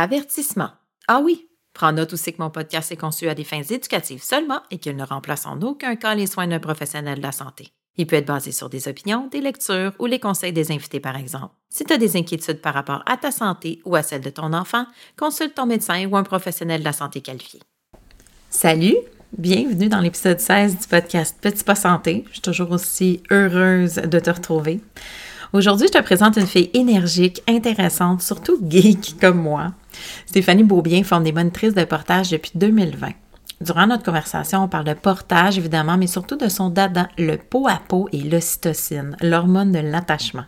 Avertissement. Ah oui, Prends note aussi que mon podcast est conçu à des fins éducatives seulement et qu'il ne remplace en aucun cas les soins d'un professionnel de la santé. Il peut être basé sur des opinions, des lectures ou les conseils des invités, par exemple. Si tu as des inquiétudes par rapport à ta santé ou à celle de ton enfant, consulte ton médecin ou un professionnel de la santé qualifié. Salut! Bienvenue dans l'épisode 16 du podcast Petit pas santé. Je suis toujours aussi heureuse de te retrouver. Aujourd'hui, je te présente une fille énergique, intéressante, surtout geek comme moi. Stéphanie Beaubien monitrices de portage depuis 2020. Durant notre conversation, on parle de portage, évidemment, mais surtout de son dada, le pot à peau et l'ocytocine, l'hormone de l'attachement.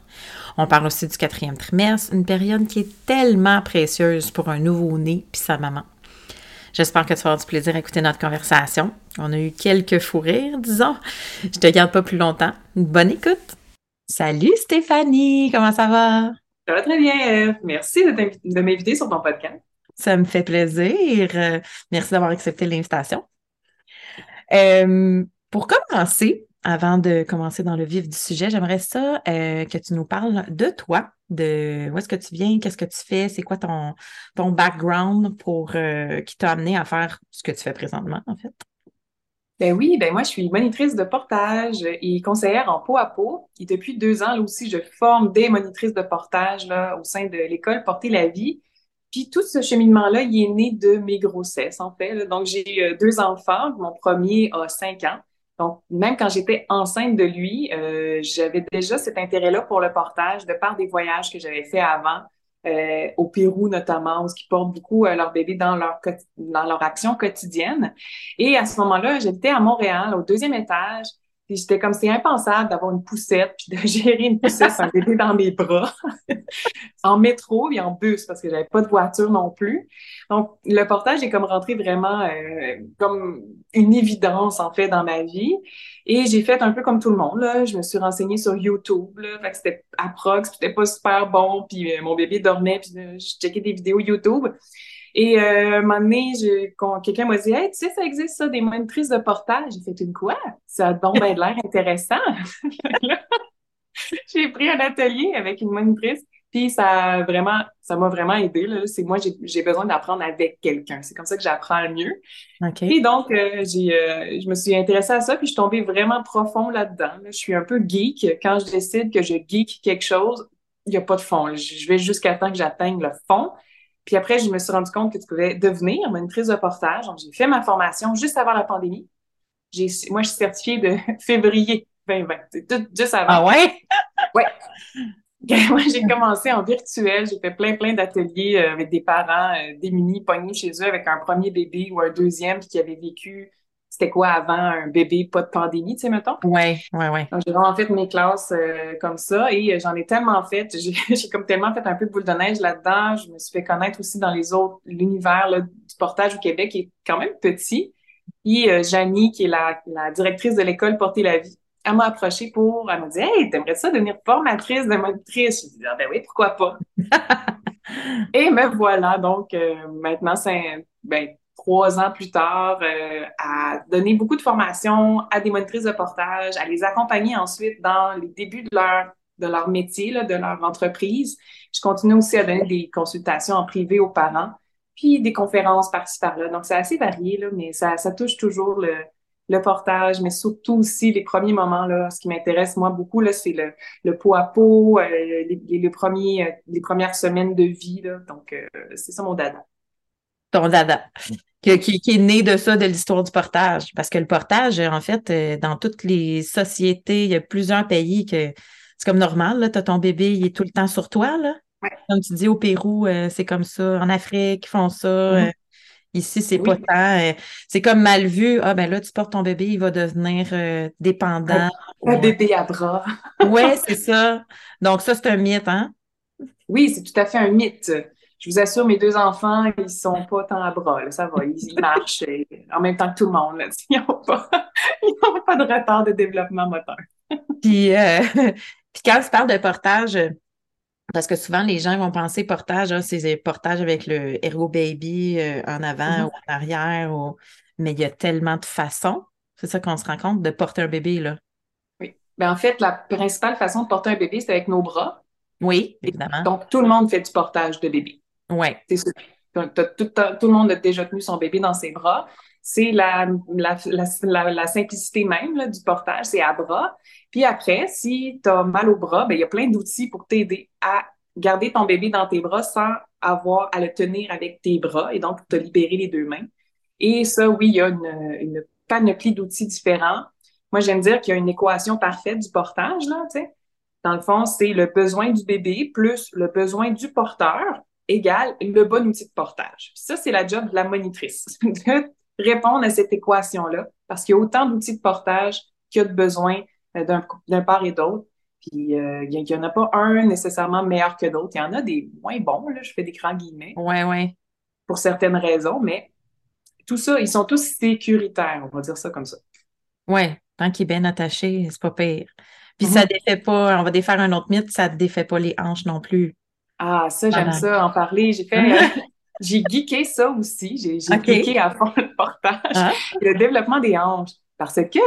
On parle aussi du quatrième trimestre, une période qui est tellement précieuse pour un nouveau-né puis sa maman. J'espère que tu vas avoir du plaisir à écouter notre conversation. On a eu quelques fous rires, disons. Je te garde pas plus longtemps. Bonne écoute! Salut Stéphanie, comment ça va? Ça va très bien, Merci de m'inviter sur ton podcast. Ça me fait plaisir. Euh, merci d'avoir accepté l'invitation. Euh, pour commencer, avant de commencer dans le vif du sujet, j'aimerais ça euh, que tu nous parles de toi, de où est-ce que tu viens, qu'est-ce que tu fais, c'est quoi ton, ton background pour qui t'a amené à faire ce que tu fais présentement, en fait? Ben oui, ben moi, je suis monitrice de portage et conseillère en peau à peau. Et depuis deux ans, là aussi, je forme des monitrices de portage là, au sein de l'école Porter la vie. Puis tout ce cheminement-là, il est né de mes grossesses, en fait. Donc, j'ai euh, deux enfants. Mon premier a cinq ans. Donc, même quand j'étais enceinte de lui, euh, j'avais déjà cet intérêt-là pour le portage de par des voyages que j'avais fait avant euh, au Pérou notamment, où ils portent beaucoup euh, leur bébé dans leur dans leur action quotidienne. Et à ce moment-là, j'étais à Montréal, au deuxième étage, puis j'étais comme c'est impensable d'avoir une poussette puis de gérer une poussette sans bébé dans mes bras, en métro et en bus parce que j'avais pas de voiture non plus. Donc le portage est comme rentré vraiment euh, comme une évidence en fait dans ma vie. Et j'ai fait un peu comme tout le monde, là. Je me suis renseignée sur YouTube, là. Fait que c'était approx, c'était pas super bon, puis euh, mon bébé dormait, puis euh, je checkais des vidéos YouTube. Et euh, un moment donné, quelqu'un m'a dit Hey, tu sais, ça existe ça, des monitrices de portage. J'ai fait une quoi? Ça a donc bien l'air intéressant. j'ai pris un atelier avec une monitrice puis ça vraiment, ça m'a vraiment aidé. C'est moi, j'ai besoin d'apprendre avec quelqu'un. C'est comme ça que j'apprends le mieux. Et donc, euh, j'ai, euh, je me suis intéressée à ça, puis je suis tombée vraiment profond là-dedans. Je suis un peu geek. Quand je décide que je geek quelque chose, il n'y a pas de fond. Je vais jusqu'à temps que j'atteigne le fond. Puis après, je me suis rendu compte que tu pouvais devenir monitrice de portage. Donc, j'ai fait ma formation juste avant la pandémie. J'ai, moi, je suis certifiée de février 2020. C'est tout juste avant. Ah ouais? ouais. Moi, j'ai commencé en virtuel. J'ai fait plein, plein d'ateliers euh, avec des parents euh, démunis, pognés chez eux avec un premier bébé ou un deuxième qui avait vécu, c'était quoi avant un bébé, pas de pandémie, tu sais, mettons? Ouais, ouais, ouais. Donc, j'ai vraiment fait mes classes euh, comme ça et j'en ai tellement fait. J'ai comme tellement fait un peu de boule de neige là-dedans. Je me suis fait connaître aussi dans les autres, l'univers du portage au Québec qui est quand même petit. Et Janie, qui est la, la directrice de l'école Porter la vie, elle m'a approchée pour, elle m'a dit, hey, t'aimerais ça devenir formatrice de monitrice? Je dit, ah, ben oui, pourquoi pas? Et me voilà, donc, euh, maintenant, c'est, ben, trois ans plus tard, euh, à donner beaucoup de formations à des monitrices de portage, à les accompagner ensuite dans les débuts de leur, de leur métier, là, de leur entreprise. Je continue aussi à donner des consultations en privé aux parents, puis des conférences par-ci par-là. Donc, c'est assez varié, là, mais ça, ça touche toujours le, le portage, mais surtout aussi les premiers moments, là, ce qui m'intéresse moi beaucoup, là, c'est le, le pot à pot, euh, les, les, premiers, euh, les premières semaines de vie. Là, donc, c'est ça mon dada. Ton dada. Qui, qui, est né de ça, de l'histoire du portage. Parce que le portage, en fait, dans toutes les sociétés, il y a plusieurs pays que c'est comme normal, là, as ton bébé, il est tout le temps sur toi, là. Comme tu dis, au Pérou, c'est comme ça. En Afrique, ils font ça. Mm-hmm. Ici, c'est pas tant. Euh, c'est comme mal vu. Ah, ben là, tu portes ton bébé, il va devenir euh, dépendant. Un, bébé à bras. oui, c'est ça. Donc, ça, c'est un mythe, hein? Oui, c'est tout à fait un mythe. Je vous assure, mes deux enfants, ils sont pas tant à bras. Ça va, ils, marchent euh, en même temps que tout le monde. Ils n'ont pas, pas, de retard de développement moteur. puis, puis quand tu parles de portage, parce que souvent, les gens vont penser portage, hein, c'est portage avec le Ergo Baby euh, en avant mm-hmm. ou en arrière, mais il y a tellement de façons, c'est ça qu'on se rend compte, de porter un bébé, là. Oui. Ben, en fait, la principale façon de porter un bébé, c'est avec nos bras. Oui, évidemment. Donc, tout le monde fait du portage de bébé. Sûr. Tout, tout, le monde a déjà tenu son bébé dans ses bras. C'est la, la, la, simplicité même là, du portage, c'est à bras. Puis après, si tu as mal au bras, ben, il y a plein d'outils pour t'aider à garder ton bébé dans tes bras sans avoir à le tenir avec tes bras et donc pour te libérer les deux mains. Et ça, oui, il y a une, une panoplie d'outils différents. Moi, j'aime dire qu'il y a une équation parfaite du portage, là, tu sais. Dans le fond, c'est le besoin du bébé plus le besoin du porteur égale le bon outil de portage. Puis ça, c'est la job de la monitrice, de répondre à cette équation-là, parce qu'il y a autant d'outils de portage qu'il y a de besoins euh, d'un part et d'autre. Puis euh, il n'y en a pas un nécessairement meilleur que d'autres. Il y en a des moins bons, là, je fais des grands guillemets. Oui, oui. Pour certaines raisons, mais tout ça, ils sont tous sécuritaires, on va dire ça comme ça. Oui, tant qu'il est bien attaché, c'est pas pire. Puis ça mhm. défait pas, on va défaire un autre mythe, ça ne défait pas les hanches non plus. Ah, ça, j'aime ça, en parler. J'ai fait. Euh, j'ai geeké ça aussi. J'ai geeké à fond le portage. Ah. Le développement des hanches. Parce que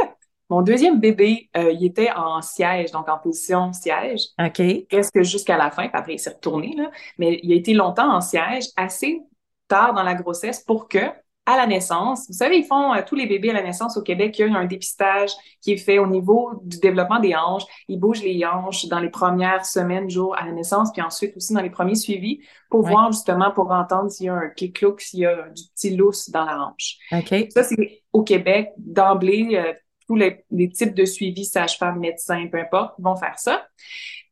mon deuxième bébé, euh, il était en siège, donc en position siège. OK. Presque jusqu'à la fin, puis après, il s'est retourné, là. Mais il a été longtemps en siège, assez tard dans la grossesse pour que, à la naissance, vous savez, ils font, euh, tous les bébés à la naissance au Québec, il y a un dépistage qui est fait au niveau du développement des hanches. Ils bougent les hanches dans les premières semaines, jours à la naissance, puis ensuite aussi dans les premiers suivis pour voir justement, pour entendre s'il y a un clic-clouc, s'il y a du petit lousse dans la hanche. OK. Ça, c'est au Québec, d'emblée, euh, tous les, types de suivi, sage-femme, médecin, peu importe, vont faire ça.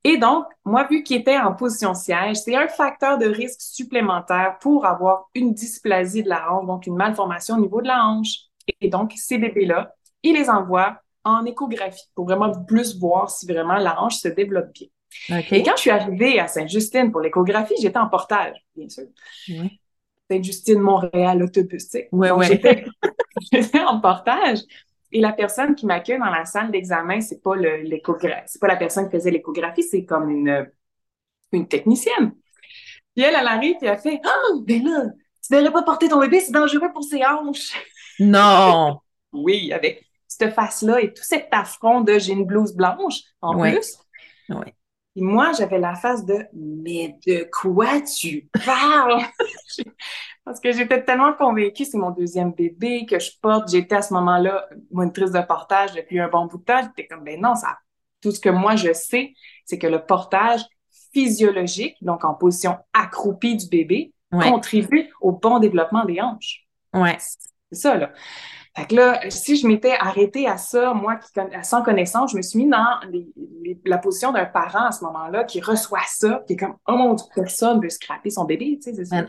Et donc, moi, vu qu'il était en position siège, c'est un facteur de risque supplémentaire pour avoir une dysplasie de la hanche, donc une malformation au niveau de la hanche. Et donc, ces bébés-là, ils les envoient en échographie pour vraiment plus voir si vraiment la hanche se développe bien. Et quand je suis arrivée à Sainte-Justine pour l'échographie, j'étais en portage, bien sûr. Sainte-Justine, Montréal, autobus, tu sais. Ouais, ouais. J'étais en portage. Et la personne qui m'accueille dans la salle d'examen, c'est pas l'échographie, c'est pas la personne qui faisait l'échographie, c'est comme une, une technicienne. Puis elle, elle arrive et elle fait Ah, oh, ben là, tu devrais pas porter ton bébé, c'est dangereux pour ses hanches. Non! oui, avec cette face-là et tout cet affront de j'ai une blouse blanche en plus. Oui. Et moi, j'avais la face de Mais de quoi tu parles? Parce que j'étais tellement convaincue, c'est mon deuxième bébé que je porte. J'étais à ce moment-là monitrice de portage depuis un bon bout de temps. J'étais comme, ben non, ça, tout ce que moi je sais, c'est que le portage physiologique, donc en position accroupie du bébé, contribue au bon développement des hanches. Ouais. C'est ça, là. Fait que là, si je m'étais arrêtée à ça, moi, qui, sans connaissance, je me suis mis dans la position d'un parent à ce moment-là qui reçoit ça, qui est comme, oh mon Dieu, personne veut scraper son bébé, tu sais, c'est ça.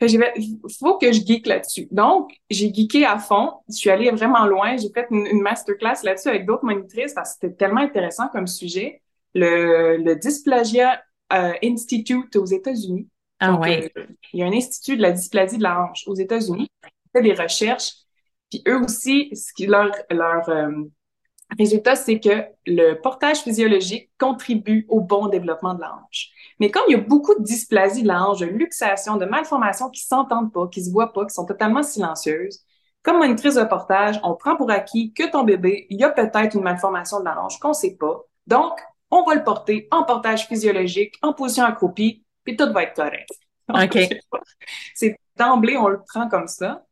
Il faut que je geek là-dessus. Donc, j'ai geeké à fond. Je suis allée vraiment loin. J'ai fait une, masterclass là-dessus avec d'autres monitrices parce que c'était tellement intéressant comme sujet. Le, le Dysplasia euh, Institute aux États-Unis. Ah ouais. Euh, il y a un institut de la dysplasie de la hanche aux États-Unis. Ils fait des recherches. Puis eux aussi, ce qui leur, leur, euh, Résultat, c'est que le portage physiologique contribue au bon développement de la hanche. Mais comme il y a beaucoup de dysplasie de la hanche, de luxation, de malformations qui s'entendent pas, qui se voient pas, qui sont totalement silencieuses, comme monitrice de portage, on prend pour acquis que ton bébé, il y a peut-être une malformation de la hanche qu'on sait pas. Donc, on va le porter en portage physiologique, en position accroupie, puis tout va être correct. OK. C'est d'emblée, on le prend comme ça.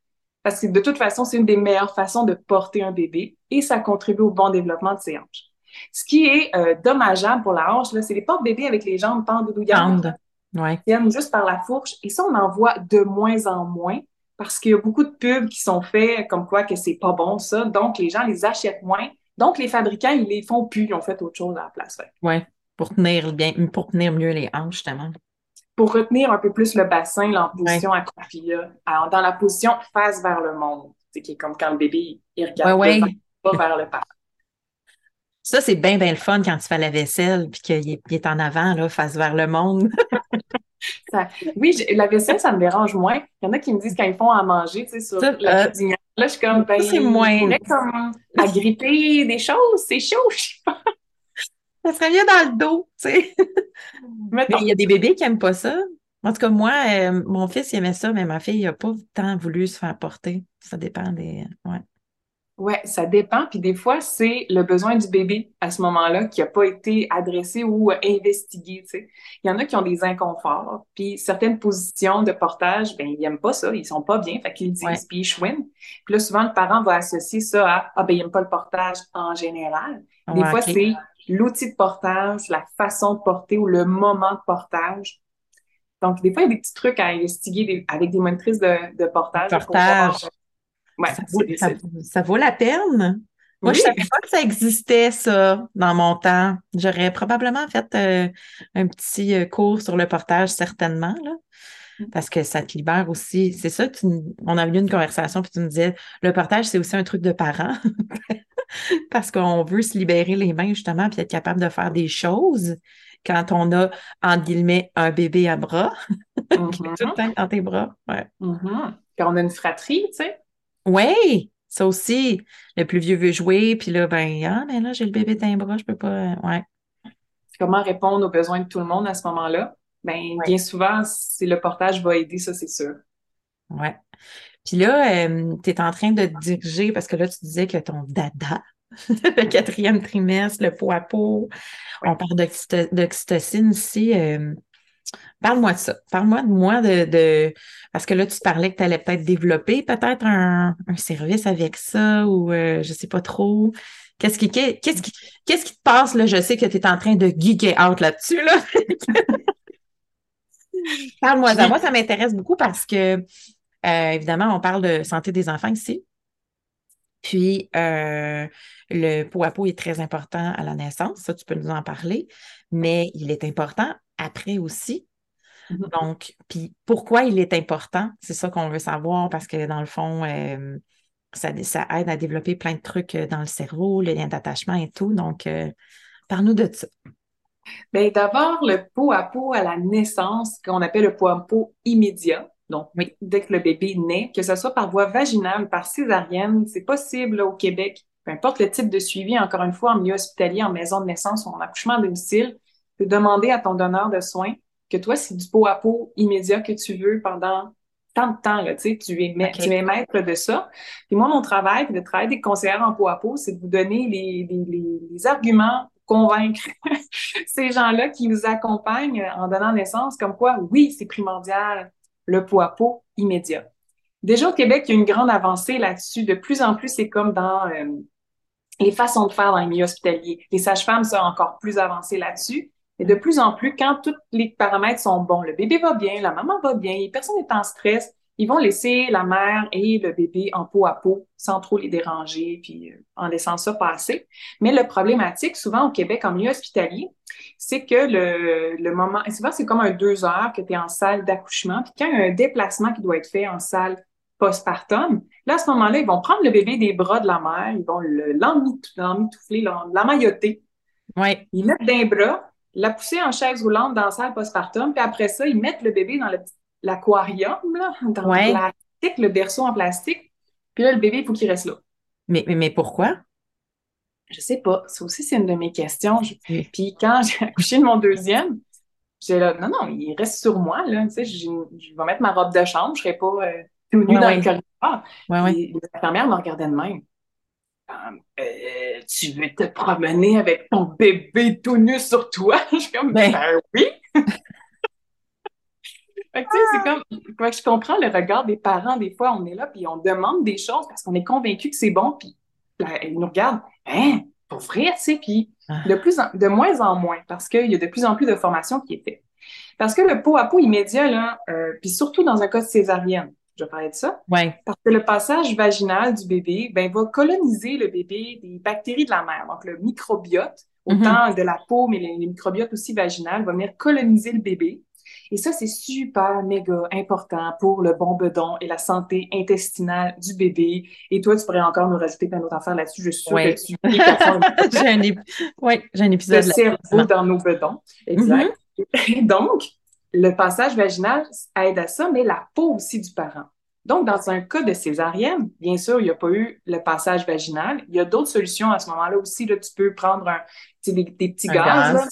Parce que de toute façon, c'est une des meilleures façons de porter un bébé et ça contribue au bon développement de ses hanches. Ce qui est euh, dommageable pour la hanche, c'est les portes-bébés avec les jambes pendouillantes. Ouais. Tiennent juste par la fourche. Et ça, on en voit de moins en moins parce qu'il y a beaucoup de pubs qui sont faits comme quoi que c'est pas bon, ça. Donc, les gens les achètent moins. Donc, les fabricants, ils les font plus. Ils ont fait autre chose à la place. Oui, pour tenir bien, pour tenir mieux les hanches, justement pour retenir un peu plus le bassin en position accroupie, dans la position face vers le monde, qui est comme quand le bébé il regarde pas vers le pas. Ça, c'est bien, bien le fun quand tu fais la vaisselle puis qu'il est, en avant, là, face vers le monde. oui, la vaisselle, ça me dérange moins. Il y en a qui me disent quand ils font à manger, tu sais, sur la euh, Là, je suis comme, ben, c'est moins. comme agripper des choses, c'est chaud, je sais pas. Ça serait mieux dans le dos, tu sais. Mais il y a des bébés qui n'aiment pas ça. En tout cas, moi, euh, mon fils, il aimait ça, mais ma fille n'a pas tant voulu se faire porter. Ça dépend des. Ouais. Oui, ça dépend. Puis des fois, c'est le besoin du bébé à ce moment-là qui n'a pas été adressé ou investigué. Tu sais. Il y en a qui ont des inconforts. Puis certaines positions de portage, ben ils n'aiment pas ça. Ils sont pas bien. Fait qu'ils disent, puis ils chouinent. Puis là, souvent, le parent va associer ça à Ah, ben, il n'aime pas le portage en général. Des fois, c'est l'outil de portage, la façon de porter ou le moment de portage. Donc, des fois, il y a des petits trucs à investiguer avec des monitrices de, de portage. Portage. Ouais, ça, vaut, la peine. Moi, je ne savais pas que ça existait, ça, dans mon temps. J'aurais probablement fait euh, un petit euh, cours sur le portage, certainement, là, mm. parce que ça te libère aussi. C'est ça, tu, on a eu une conversation, puis tu me disais, le portage, c'est aussi un truc de parent. parce qu'on veut se libérer les mains justement puis être capable de faire des choses quand on a, entre guillemets, un bébé à bras, tout le mm-hmm. temps dans tes bras. Ouais. Mm-hmm. Quand on a une fratrie, tu sais. Oui, ça aussi. Le plus vieux veut jouer, puis là, ben, ah, mais là, j'ai le bébé dans les bras, je peux pas. Ouais. Comment répondre aux besoins de tout le monde à ce moment-là? Ben, bien souvent, c'est le portage va aider, ça, c'est sûr. Oui. Puis là, euh, tu es en train de diriger, parce que là, tu disais que ton dada, le quatrième trimestre, le pot à peau, on parle d'oxytocine ici. Euh, parle-moi de ça. Parle-moi de moi de, Parce que là, tu parlais que tu allais peut-être développer peut-être un, service avec ça ou euh, je ne sais pas trop. Qu'est-ce qui, qu'est-ce qui, qu'est-ce qui te passe là? Je sais que tu es en train de geeker out là-dessus. Là. Parle-moi de Moi, ça m'intéresse beaucoup parce que évidemment, on parle de santé des enfants ici. Puis, euh, le pot à pot est très important à la naissance, ça, tu peux nous en parler, mais il est important après aussi. Mm-hmm. Donc, puis pourquoi il est important? C'est ça qu'on veut savoir parce que dans le fond, euh, ça, aide à développer plein de trucs dans le cerveau, le lien d'attachement et tout. Donc, parle-nous de ça. Bien, d'abord, le pot à pot à la naissance, qu'on appelle le pot à pot immédiat. Donc, dès que le bébé naît, que ce soit par voie vaginale, par césarienne, c'est possible au Québec, peu importe le type de suivi, encore une fois, en milieu hospitalier, en maison de naissance ou en accouchement à domicile, de demander à ton donneur de soins que toi, c'est du pot à pot immédiat que tu veux pendant tant de temps, là, tu sais, tu es, tu es maître de ça. Puis moi, mon travail, le travail des conseillères en pot à pot, c'est de vous donner les, les, les, arguments pour convaincre ces gens-là qui vous accompagnent en donnant naissance, comme quoi, oui, c'est primordial, le pot à pot immédiat. Déjà au Québec, il y a une grande avancée là-dessus. De plus en plus, c'est comme dans euh, les façons de faire dans les milieux hospitaliers. Les sages-femmes sont encore plus avancées là-dessus. Et de plus en plus, quand tous les paramètres sont bons, le bébé va bien, la maman va bien, personne n'est en stress, ils vont laisser la mère et le bébé en peau à peau sans trop les déranger, puis euh, en laissant ça passer. Mais le problématique, souvent au Québec, en milieu hospitalier, c'est que le, le moment, souvent c'est comme un deux heures que tu es en salle d'accouchement, puis quand il y a un déplacement qui doit être fait en salle postpartum, là, à ce moment-là, ils vont prendre le bébé des bras de la mère, ils vont l'emmitoufler, l'emmailloter. Ouais. Ils mettent d'un bras, la pousser en chaise roulante dans la salle postpartum, puis après ça, ils mettent le bébé dans l'aquarium, dans le plastique, le berceau en plastique, puis là, le bébé, il faut qu'il reste là. Mais, mais, mais pourquoi? Je sais pas. Ça aussi, c'est une de mes questions. Puis quand j'ai accouché de mon deuxième, j'ai là, non, non, il reste sur moi, là. Tu sais, je, vais mettre ma robe de chambre, je serai pas euh, tout nu dans le corridor. Ouais, L'infirmière me regardait de même. Euh, tu veux te promener avec ton bébé tout nu sur toi? Je suis comme, ben, ben oui! fait que, c'est comme, je comprends le regard des parents, des fois, on est là, puis on demande des choses parce qu'on est convaincu que c'est bon, puis ils nous regardent, hein, pour vrai, tu sais, puis ah. de plus de moins en moins, parce qu'il y a de plus en plus de formations qui est faite. Parce que le pot à pot immédiat, là, euh, puis surtout dans un cas de césarienne, je vais parler de ça. Ouais. Parce que le passage vaginal du bébé ben, va coloniser le bébé des bactéries de la mère. Donc, le microbiote, mm-hmm. autant de la peau, mais les, microbiotes aussi vaginales, va venir coloniser le bébé. Et ça, c'est super méga important pour le bon bedon et la santé intestinale du bébé. Et toi, tu pourrais encore nous rajouter plein d'autres affaires là-dessus. Je suis sûre que tu j'ai un, ouais, j'ai un épisode. Le cerveau dans nos bedons. Exact. Mm-hmm. Donc, le passage vaginal aide à ça, mais la peau aussi du parent. Donc, dans un cas de césarienne, bien sûr, il n'y a pas eu le passage vaginal. Il y a d'autres solutions à ce moment-là aussi. Là, tu peux prendre un, des, petits gaz,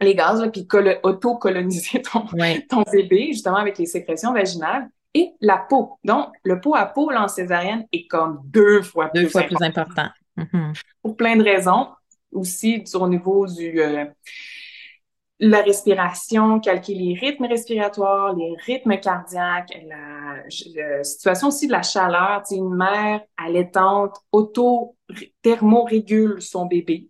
les gaz, puis auto-coloniser ton, ton bébé, justement, avec les sécrétions vaginales. Et la peau. Donc, le pot à peau en césarienne est comme deux fois deux plus fois important. plus important. Mm-hmm. Pour plein de raisons. Aussi, au niveau du, euh, la respiration, calculer les rythmes respiratoires, les rythmes cardiaques, la, situation aussi de la chaleur. Une mère allaitante auto-thermorégule son bébé.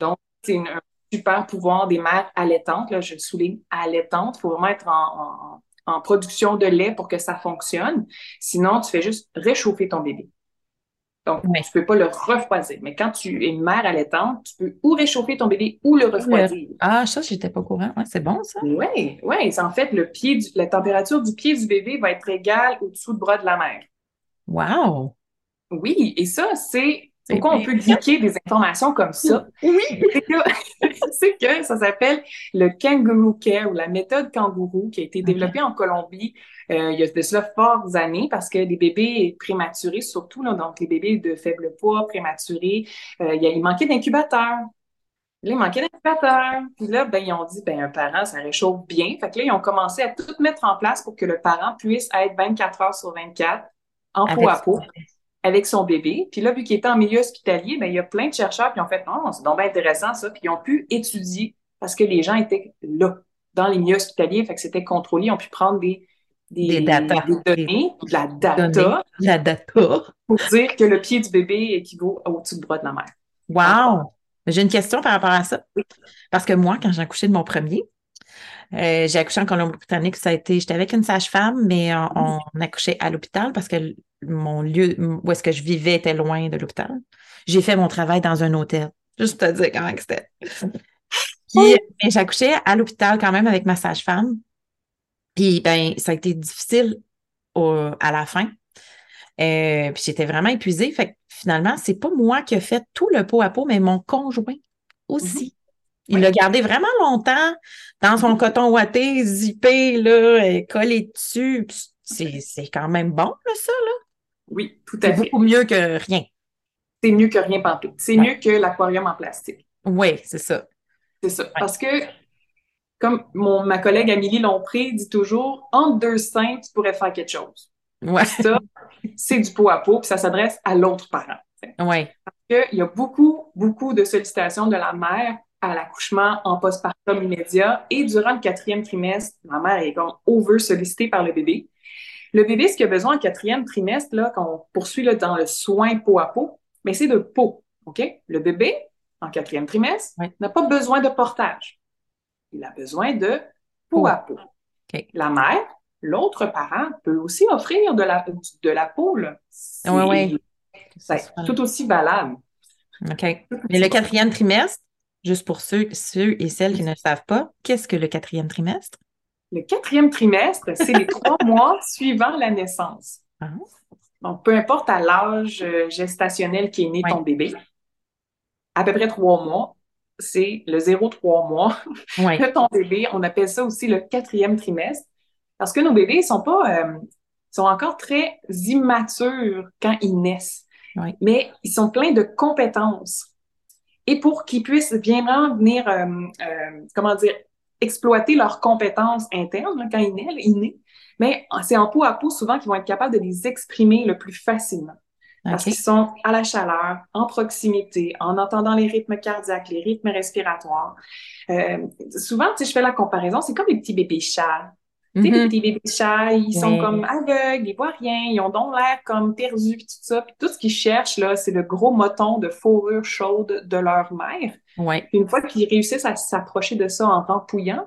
Donc, c'est un super pouvoir des mères allaitantes. Là, je souligne allaitantes. Il faut vraiment être en, en production de lait pour que ça fonctionne. Sinon, tu fais juste réchauffer ton bébé. Donc, tu ne peux pas le refroidir. Mais quand tu es une mère allaitante, tu peux ou réchauffer ton bébé ou le refroidir. Ah, ça, je n'étais pas au courant. c'est bon, ça? Oui, oui. En fait, le pied la température du pied du bébé va être égale au-dessous du bras de la mère. Wow! Oui, et ça, c'est pourquoi on peut cliquer des informations comme ça? Oui! C'est que, ça s'appelle le Kangaroo Care ou la méthode kangourou qui a été développée en Colombie euh, il y a de cela fortes années parce que les bébés prématurés, surtout, là, donc les bébés de faible poids, prématurés, euh, il, manquait d'incubateurs. Là, il manquait d'incubateurs. Puis là, ben, ils ont dit, ben, un parent, ça réchauffe bien. Fait que là, ils ont commencé à tout mettre en place pour que le parent puisse être 24 heures sur 24 en peau à peau avec son bébé. Puis là, vu qu'il était en milieu hospitalier, ben, il y a plein de chercheurs qui ont fait, non, c'est donc intéressant ça. Puis ils ont pu étudier parce que les gens étaient là, dans les milieux hospitaliers. Fait que c'était contrôlé. Ils ont pu prendre des, des, data. données, de la data. la data. Pour dire que le pied du bébé équivaut au-dessus du bras de la mère. Wow! J'ai une question par rapport à ça. Parce que moi, quand j'ai accouché de mon premier, euh, j'ai accouché en Colombie-Britannique, ça a été, j'étais avec une sage-femme, mais on, on, accouchait à l'hôpital parce que mon lieu où est-ce que je vivais était loin de l'hôpital. J'ai fait mon travail dans un hôtel. Juste pour te dire comment c'était. Puis, j'ai accouché à l'hôpital quand même avec ma sage-femme. Puis, ben, ça a été difficile à la fin. Euh, puis j'étais vraiment épuisée. Fait que finalement, c'est pas moi qui ai fait tout le pot à pot, mais mon conjoint aussi. Il l'a gardé vraiment longtemps dans son mm-hmm. coton ouaté, zippé, là, collé dessus. C'est quand même bon, là, ça, là. Oui, tout à fait. C'est beaucoup mieux que rien. C'est mieux que rien partout. C'est mieux que l'aquarium en plastique. Oui, c'est ça. C'est ça. Parce que comme mon, ma collègue Amélie Lompré dit toujours, entre deux seins, tu pourrais faire quelque chose. Ouais. Ça, c'est du pot à pot, puis ça s'adresse à l'autre parent. Ouais. Parce qu'il y a beaucoup, beaucoup de sollicitations de la mère à l'accouchement en postpartum immédiat et durant le quatrième trimestre, la mère est comme over sollicitée par le bébé. Le bébé, ce qu'il a besoin en quatrième trimestre, là, qu'on poursuit là, dans le soin peau à peau, mais c'est de peau. OK? Le bébé, en quatrième trimestre, n'a pas besoin de portage il a besoin de peau à peau. La mère, l'autre parent, peut aussi offrir de la, de la peau. Oui, C'est tout aussi valable. OK. Mais le quatrième trimestre, juste pour ceux, ceux et celles qui ne savent pas, qu'est-ce que le quatrième trimestre? Le quatrième trimestre, c'est les trois mois suivant la naissance. Ah. Donc, peu importe à l'âge euh, gestationnel qui est né ton bébé, à peu près trois mois, c'est le 0-3 mois de ton bébé. On appelle ça aussi le quatrième trimestre parce que nos bébés sont pas, euh, sont encore très immatures quand ils naissent. Mais ils sont pleins de compétences. Et pour qu'ils puissent bien venir, euh, euh, comment dire, exploiter leurs compétences internes quand ils naissent, mais c'est en peau à peau souvent qu'ils vont être capables de les exprimer le plus facilement. Parce qu'ils sont à la chaleur, en proximité, en entendant les rythmes cardiaques, les rythmes respiratoires. Euh, souvent, tu sais, je fais la comparaison, c'est comme les petits bébés chats. Tu sais, les mm-hmm. bébés chats, ils sont comme aveugles, ils voient rien, ils ont donc l'air comme perdus, puis tout ça. Puis tout ce qu'ils cherchent, là, c'est le gros moton de fourrure chaude de leur mère. Ouais. Puis une fois qu'ils réussissent à s'approcher de ça en pouillant,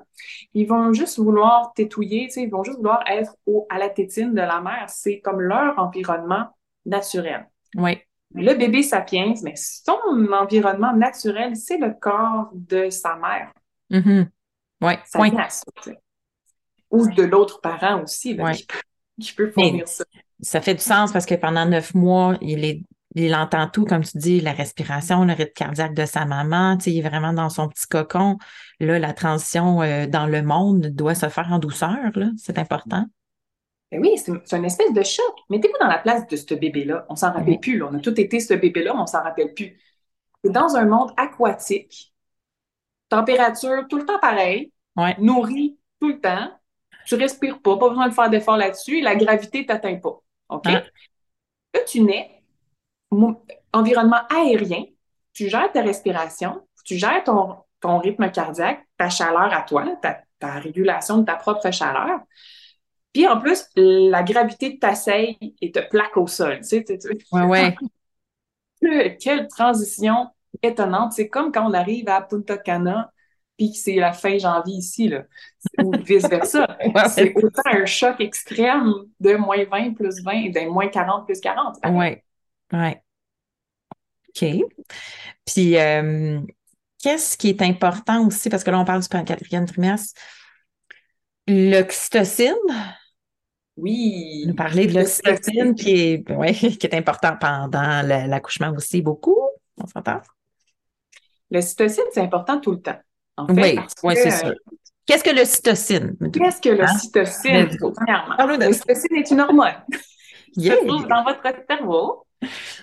ils vont juste vouloir tétouiller, tu ils vont juste vouloir être au, à la tétine de la mère. C'est comme leur environnement naturel. Oui. Le bébé sapiens, mais son environnement naturel, c'est le corps de sa mère. Mm-hmm. Oui. Ou de l'autre parent aussi, qui, peut, fournir ça. Ça fait du sens parce que pendant neuf mois, il il entend tout, comme tu dis, la respiration, le rythme cardiaque de sa maman, il est vraiment dans son petit cocon. Là, la transition euh, dans le monde doit se faire en douceur, c'est important. Ben oui, c'est une espèce de choc. Mettez-vous dans la place de ce bébé-là. On s'en rappelle plus. On a tout été ce bébé-là, mais on s'en rappelle plus. C'est dans un monde aquatique, température tout le temps pareille, nourri tout le temps. Tu respires pas, pas besoin de faire d'efforts là-dessus. La gravité t'atteint pas. OK? Là, tu nais, environnement aérien, tu gères ta respiration, tu gères ton, ton rythme cardiaque, ta chaleur à toi, ta, ta régulation de ta propre chaleur. Puis en plus, la gravité t'asseille et te plaque au sol. Tu sais, tu, ouais, ouais. Quelle transition étonnante. C'est comme quand on arrive à Punta Cana, puis c'est la fin janvier ici, là, ou vice-versa. c'est autant un choc extrême de moins 20 plus 20 et de moins 40 plus 40. Oui, oui. OK. Puis, euh, qu'est-ce qui est important aussi, parce que là, on parle du quatrième trimestre, l'oxytocine, oui. Nous parler de l'oxytocine qui est, ouais, qui est important pendant l'accouchement aussi, beaucoup. On s'entend? L'ocytocine, c'est important tout le temps. En fait, oui, c'est sûr. Qu'est-ce que l'ocytocine? Qu'est-ce que l'ocytocine? Hein? L'ocytocine est une hormone qui se trouve dans votre cerveau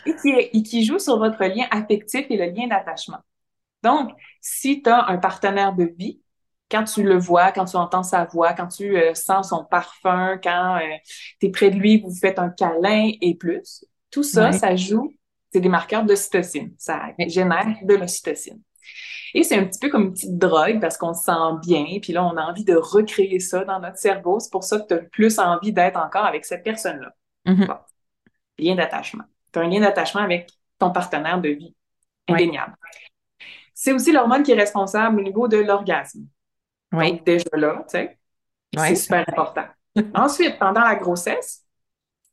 et qui, et qui joue sur votre lien affectif et le lien d'attachement. Donc, si tu as un partenaire de vie, quand tu le vois, quand tu entends sa voix, quand tu euh, sens son parfum, quand euh, tu es près de lui, vous faites un câlin et plus, tout ça, ça joue, c'est des marqueurs d'ocytocine. Ça génère de l'ocytocine. Et c'est un petit peu comme une petite drogue parce qu'on se sent bien, puis là, on a envie de recréer ça dans notre cerveau. C'est pour ça que tu as plus envie d'être encore avec cette personne-là. Mm-hmm. Lien d'attachement. Tu as un lien d'attachement avec ton partenaire de vie. Indéniable. C'est aussi l'hormone qui est responsable au niveau de l'orgasme. Oui. Donc, déjà là, tu sais, c'est super important. Ensuite, pendant la grossesse,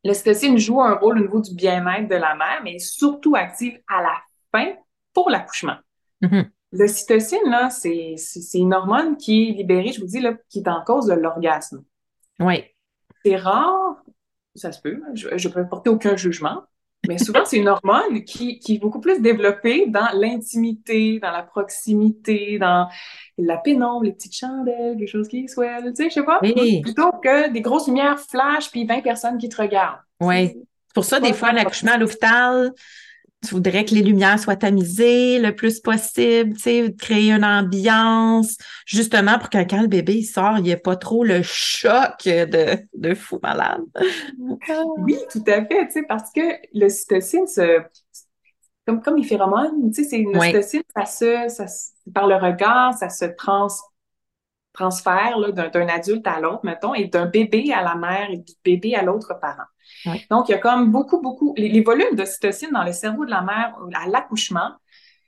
l'ocytocine joue un rôle au niveau du bien-être de la mère, mais surtout active à la fin pour l'accouchement. Mm-hmm. L'ocytocine, là, c'est une hormone qui est libérée, je vous dis, là, qui est en cause de l'orgasme. Oui. C'est rare, ça se peut, je ne peux porter aucun jugement, mais souvent, c'est une hormone qui, qui, est beaucoup plus développée dans l'intimité, dans la proximité, dans la pénombre, les petites chandelles, quelque chose qui swell, tu sais, je sais pas. Plutôt que des grosses lumières flash puis 20 personnes qui te regardent. Oui. Pour ça, des fois, l'accouchement à l'hôpital, tu voudrais que les lumières soient tamisées le plus possible, tu sais, créer une ambiance, justement pour que quand le bébé sort, il n'y ait pas trop le choc de, de fou malade. oui, tout à fait, tu sais, parce que le cytocine, se, comme, comme les phéromones, tu sais, c'est une cytocine, ça se, ça, par le regard, ça se trans, transfère d'un adulte à l'autre, mettons, et d'un bébé à la mère et du bébé à l'autre parent. Donc, il y a comme beaucoup, beaucoup, les, volumes d'ocytocine dans le cerveau de la mère à l'accouchement.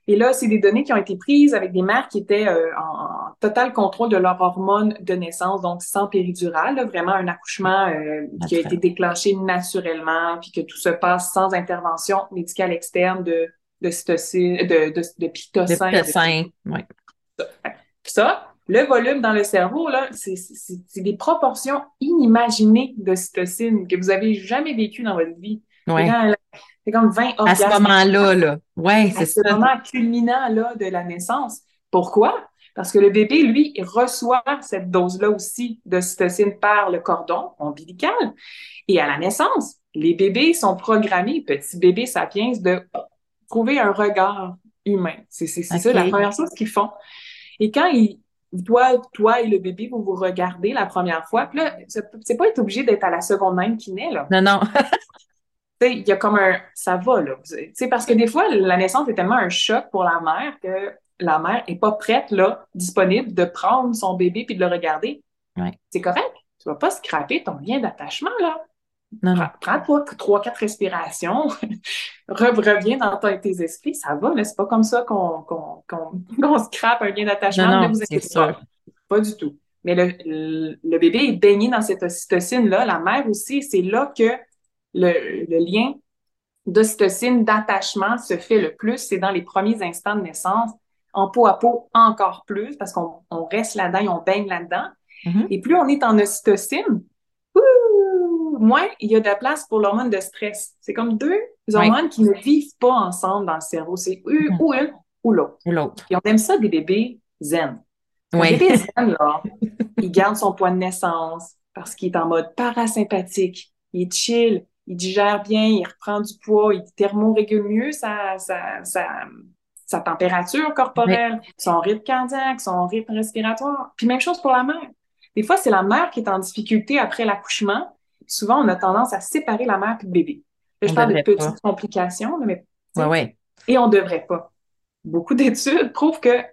Et là, c'est des données qui ont été prises avec des mères qui étaient euh, en, total contrôle de leur hormone de naissance, donc sans péridurale, vraiment un accouchement euh, qui a été déclenché naturellement, puis que tout se passe sans intervention médicale externe de de cytocine, de, de, de pitocin. De oui. Ça, le volume dans le cerveau, là, c'est des proportions inimaginées de cytocine que vous avez jamais vécues dans votre vie. C'est comme 20 orgasmes. À ce moment-là, là. Ouais, c'est ça. ce moment culminant, là, de la naissance. Pourquoi? Parce que le bébé, lui, il reçoit cette dose-là aussi de cytocine par le cordon ombilical. Et à la naissance, les bébés sont programmés, petits bébés sapiens, de trouver un regard humain. C'est ça la première chose qu'ils font. Et quand ils, toi, toi et le bébé, vous vous regardez la première fois, puis là, c'est pas être obligé d'être à la seconde même qui naît, là. Non, non. il y a comme un ça va là sais parce que des fois la naissance est tellement un choc pour la mère que la mère est pas prête là disponible de prendre son bébé puis de le regarder ouais. c'est correct tu vas pas scraper ton lien d'attachement là non, prends, toi trois quatre respirations reviens dans tes esprits ça va c'est pas comme ça qu'on qu'on scrape un lien d'attachement ne vous inquiétez pas pas du tout mais le, le, bébé est baigné dans cette ocytocine là la mère aussi c'est là que le, lien d'ocytocine, d'attachement se fait le plus, c'est dans les premiers instants de naissance. En peau à peau, encore plus, parce qu'on reste là-dedans on baigne là-dedans. Mm-hmm. Et plus on est en ocytocine, moins il y a de la place pour l'hormone de stress. C'est comme deux hormones qui ne vivent pas ensemble dans le cerveau. C'est mm-hmm. ou une ou l'autre. l'autre. Et on aime ça des bébés zen. Un bébé zen, là, il garde son poids de naissance parce qu'il est en mode parasympathique. Il est chill, il digère bien, il reprend du poids, il thermorégule mieux sa, sa, sa, température corporelle, son rythme cardiaque, son rythme respiratoire. Puis même chose pour la mère. Des fois, c'est la mère qui est en difficulté après l'accouchement. Souvent, on a tendance à séparer la mère et le bébé. je parle de petites complications, mais ouais, ouais. et on devrait pas. Beaucoup d'études prouvent que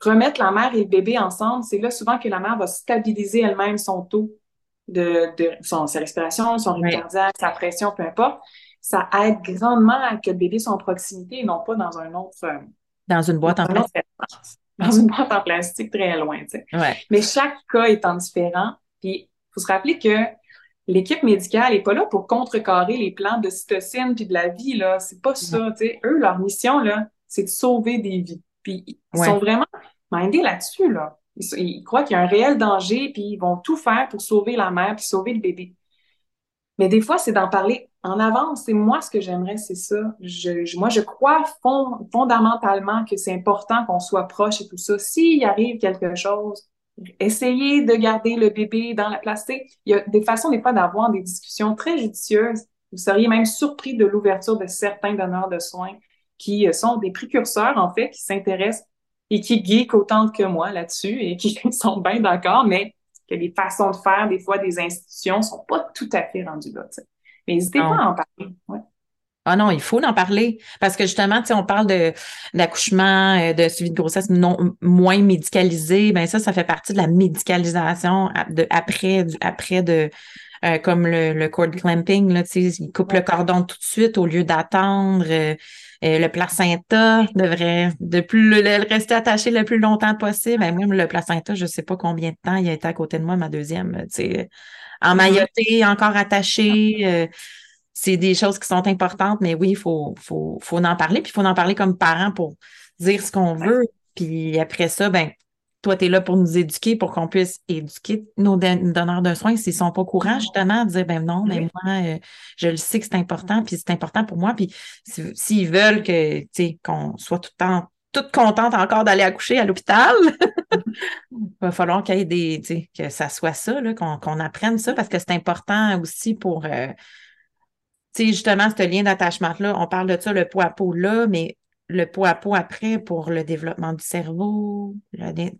remettre la mère et le bébé ensemble, c'est là souvent que la mère va stabiliser elle-même son taux de, de son, sa respiration, son rythme cardiaque, sa pression, peu importe, ça aide grandement à que le bébé soit en proximité et non pas dans un autre. Euh, dans une boîte en plastique. Dans une boîte en plastique très loin, tu sais. Mais chaque cas étant différent, puis il faut se rappeler que l'équipe médicale n'est pas là pour contrecarrer les plans de cytocine puis de la vie, là. C'est pas ça. Eux, leur mission, là, c'est de sauver des vies. Puis ils sont vraiment mindés là-dessus, là. Ils, croient qu'il y a un réel danger, puis ils vont tout faire pour sauver la mère, puis sauver le bébé. Mais des fois, c'est d'en parler en avance. Et moi, ce que j'aimerais, c'est ça. Je, moi, je crois fondamentalement que c'est important qu'on soit proche et tout ça. S'il arrive quelque chose, essayez de garder le bébé dans la plastique. Il y a des façons, des fois, d'avoir des discussions très judicieuses. Vous seriez même surpris de l'ouverture de certains donneurs de soins qui sont des précurseurs, en fait, qui s'intéressent et qui geek autant que moi là-dessus et qui sont bien d'accord, mais que les façons de faire, des fois, des institutions sont pas tout à fait rendues là. Mais n'hésitez pas à en parler. Ouais. Ah non, il faut en parler parce que justement, tu sais, on parle de d'accouchement, euh, de suivi de grossesse non moins médicalisé. Ben ça, ça fait partie de la médicalisation de après du après de euh, comme le, le cord clamping là, tu sais, il coupe le cordon tout de suite au lieu d'attendre. Euh, euh, le placenta devrait de plus le, rester attaché le plus longtemps possible. Ben, moi, le placenta, je ne sais pas combien de temps il a été à côté de moi, ma deuxième, tu emmailloté, encore attaché. C'est des choses qui sont importantes, mais oui, il faut, faut, faut en parler. Puis il faut en parler comme parents pour dire ce qu'on veut. Puis après ça, ben, toi, tu es là pour nous éduquer, pour qu'on puisse éduquer nos donneurs de soins s'ils ne sont pas courants, justement, de dire, ben non, mais moi, euh, je le sais que c'est important, puis c'est important pour moi. Puis s'ils veulent que, qu'on soit tout le temps toute contente encore d'aller accoucher à l'hôpital. Il va falloir qu'il y ait des, que ça soit ça, qu'on apprenne ça, parce que c'est important aussi pour, euh, sais, justement, ce lien d'attachement-là. On parle de ça, le poids à peau là, mais le pot à pot après pour le développement du cerveau,